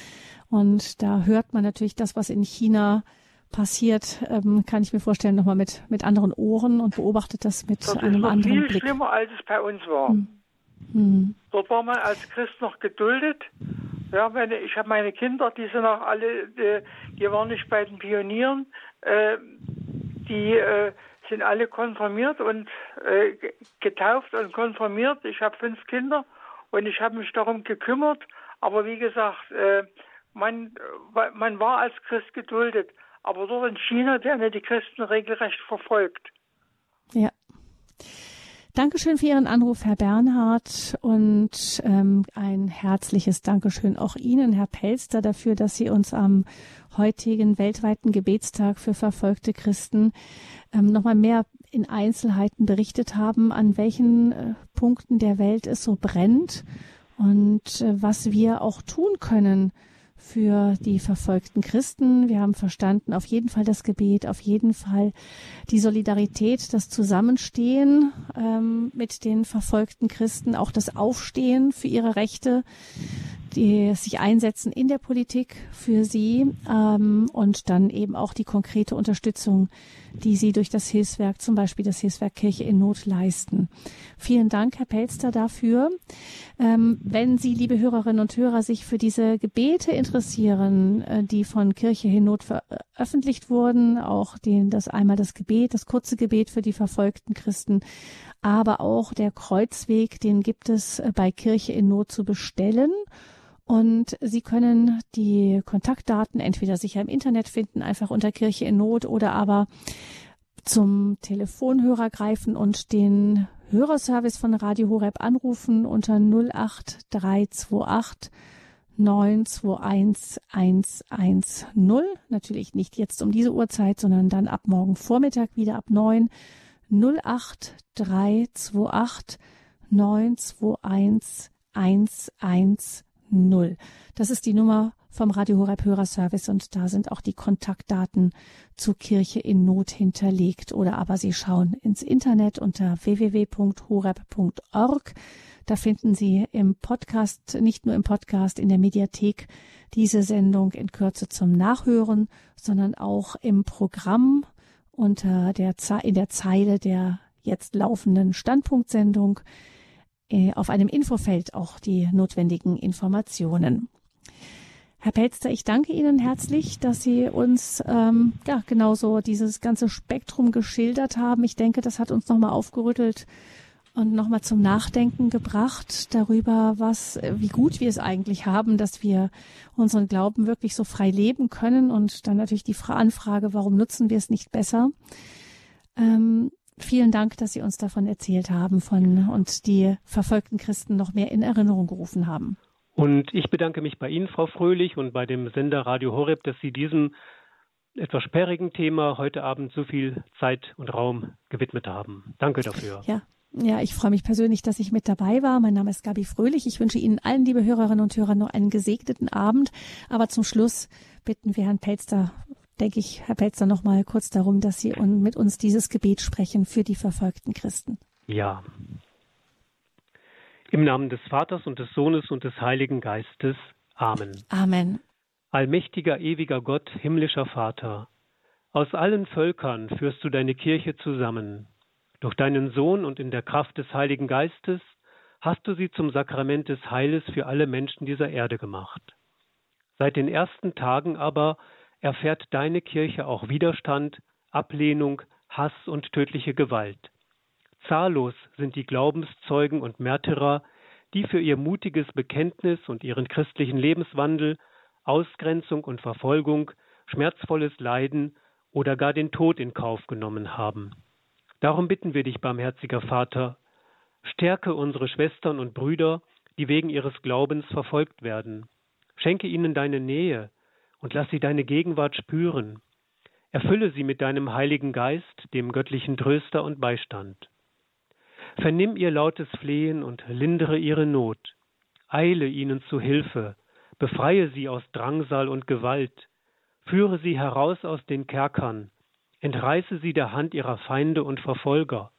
S1: Und da hört man natürlich das, was in China passiert, ähm, kann ich mir vorstellen, nochmal mit, mit anderen Ohren und beobachtet das mit
S8: das
S1: einem anderen
S8: Blick.
S1: Das ist
S8: viel schlimmer, als es bei uns war. Hm. Hm. Dort war man als Christ noch geduldet. Ja, meine, ich habe meine Kinder, die sind auch alle, äh, die waren nicht bei den Pionieren. Äh, die äh, sind alle konfirmiert und äh, getauft und konfirmiert. Ich habe fünf Kinder und ich habe mich darum gekümmert. Aber wie gesagt, äh, man, man war als Christ geduldet. Aber dort in China werden die Christen regelrecht verfolgt.
S1: Ja. Dankeschön für Ihren Anruf, Herr Bernhard, und ähm, ein herzliches Dankeschön auch Ihnen, Herr Pelster, dafür, dass Sie uns am heutigen weltweiten Gebetstag für verfolgte Christen ähm, nochmal mehr in Einzelheiten berichtet haben, an welchen äh, Punkten der Welt es so brennt und äh, was wir auch tun können für die verfolgten Christen. Wir haben verstanden, auf jeden Fall das Gebet, auf jeden Fall die Solidarität, das Zusammenstehen ähm, mit den verfolgten Christen, auch das Aufstehen für ihre Rechte, die sich einsetzen in der Politik für sie ähm, und dann eben auch die konkrete Unterstützung, die sie durch das Hilfswerk, zum Beispiel das Hilfswerk Kirche in Not leisten. Vielen Dank, Herr Pelster, dafür. Ähm, wenn Sie, liebe Hörerinnen und Hörer, sich für diese Gebete interessieren, äh, die von Kirche in Not veröffentlicht wurden, auch den, das einmal das Gebet, das kurze Gebet für die verfolgten Christen, aber auch der Kreuzweg, den gibt es äh, bei Kirche in Not zu bestellen. Und Sie können die Kontaktdaten entweder sicher im Internet finden, einfach unter Kirche in Not oder aber zum Telefonhörer greifen und den Hörerservice von Radio Horeb anrufen unter 08328 921 110. Natürlich nicht jetzt um diese Uhrzeit, sondern dann ab morgen Vormittag wieder ab 9 08328 921 110 null. Das ist die Nummer vom Radio Horeb Hörerservice und da sind auch die Kontaktdaten zu Kirche in Not hinterlegt. Oder aber Sie schauen ins Internet unter www.horeb.org. Da finden Sie im Podcast, nicht nur im Podcast, in der Mediathek diese Sendung in Kürze zum Nachhören, sondern auch im Programm unter der, in der Zeile der jetzt laufenden Standpunktsendung äh, auf einem Infofeld auch die notwendigen Informationen. Herr Pelster, ich danke Ihnen herzlich, dass Sie uns ähm, ja genauso dieses ganze Spektrum geschildert haben. Ich denke, das hat uns nochmal aufgerüttelt und nochmal zum Nachdenken gebracht darüber, was, wie gut wir es eigentlich haben, dass wir unseren Glauben wirklich so frei leben können und dann natürlich die Anfrage, warum nutzen wir es nicht besser? Ähm, Vielen Dank, dass Sie uns davon erzählt haben von und die verfolgten Christen noch mehr in Erinnerung gerufen haben.
S2: Und ich bedanke mich bei Ihnen, Frau Fröhlich, und bei dem Sender Radio Horeb, dass Sie diesem etwas sperrigen Thema heute Abend so viel Zeit und Raum gewidmet haben. Danke dafür.
S1: Ja. Ja, ich freue mich persönlich, dass ich mit dabei war. Mein Name ist Gabi Fröhlich. Ich wünsche Ihnen allen, liebe Hörerinnen und Hörer, noch einen gesegneten Abend. Aber zum Schluss bitten wir Herrn Pelster denke ich, Herr Pelzer, noch mal kurz darum, dass Sie mit uns dieses Gebet sprechen für die verfolgten Christen.
S2: Ja. Im Namen des Vaters und des Sohnes und des Heiligen Geistes. Amen.
S1: Amen.
S2: Allmächtiger, ewiger Gott, himmlischer Vater, aus allen Völkern führst du deine Kirche zusammen. Durch deinen Sohn und in der Kraft des Heiligen Geistes hast du sie zum Sakrament des Heiles für alle Menschen dieser Erde gemacht. Seit den ersten Tagen aber erfährt deine Kirche auch Widerstand, Ablehnung, Hass und tödliche Gewalt. Zahllos sind die Glaubenszeugen und Märtyrer, die für ihr mutiges Bekenntnis und ihren christlichen Lebenswandel Ausgrenzung und Verfolgung, schmerzvolles Leiden oder gar den Tod in Kauf genommen haben. Darum bitten wir dich, barmherziger Vater, stärke unsere Schwestern und Brüder, die wegen ihres Glaubens verfolgt werden. Schenke ihnen deine Nähe und lass sie deine Gegenwart spüren. Erfülle sie mit deinem Heiligen Geist, dem göttlichen Tröster und Beistand. Vernimm ihr lautes Flehen und lindere ihre Not. Eile ihnen zu Hilfe, befreie sie aus Drangsal und Gewalt, führe sie heraus aus den Kerkern, entreiße sie der Hand ihrer Feinde und Verfolger,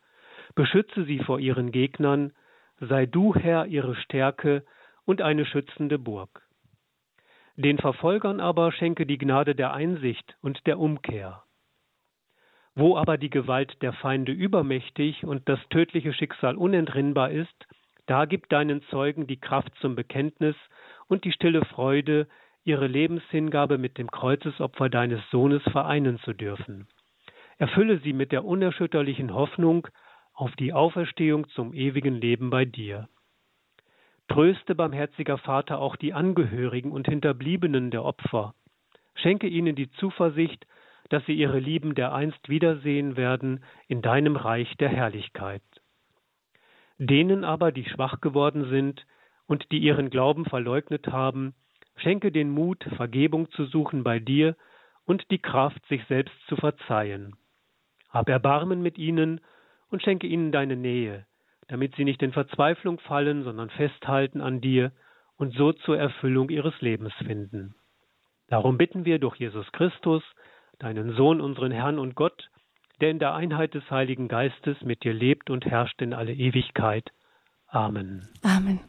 S2: beschütze sie vor ihren Gegnern, sei du Herr ihre Stärke und eine schützende Burg. Den Verfolgern aber schenke die Gnade der Einsicht und der Umkehr. Wo aber die Gewalt der Feinde übermächtig und das tödliche Schicksal unentrinnbar ist, da gib deinen Zeugen die Kraft zum Bekenntnis und die stille Freude, ihre Lebenshingabe mit dem Kreuzesopfer deines Sohnes vereinen zu dürfen. Erfülle sie mit der unerschütterlichen Hoffnung auf die Auferstehung zum ewigen Leben bei dir. Tröste, barmherziger Vater, auch die Angehörigen und Hinterbliebenen der Opfer. Schenke ihnen die Zuversicht, dass sie ihre Lieben dereinst wiedersehen werden in deinem Reich der Herrlichkeit. Denen aber, die schwach geworden sind und die ihren Glauben verleugnet haben, schenke den Mut, Vergebung zu suchen bei dir und die Kraft, sich selbst zu verzeihen. Hab Erbarmen mit ihnen und schenke ihnen deine Nähe, damit sie nicht in Verzweiflung fallen, sondern festhalten an dir und so zur Erfüllung ihres Lebens finden. Darum bitten wir durch Jesus Christus, deinen Sohn, unseren Herrn und Gott, der in der Einheit des Heiligen Geistes mit dir lebt und herrscht in alle Ewigkeit. Amen.
S1: Amen.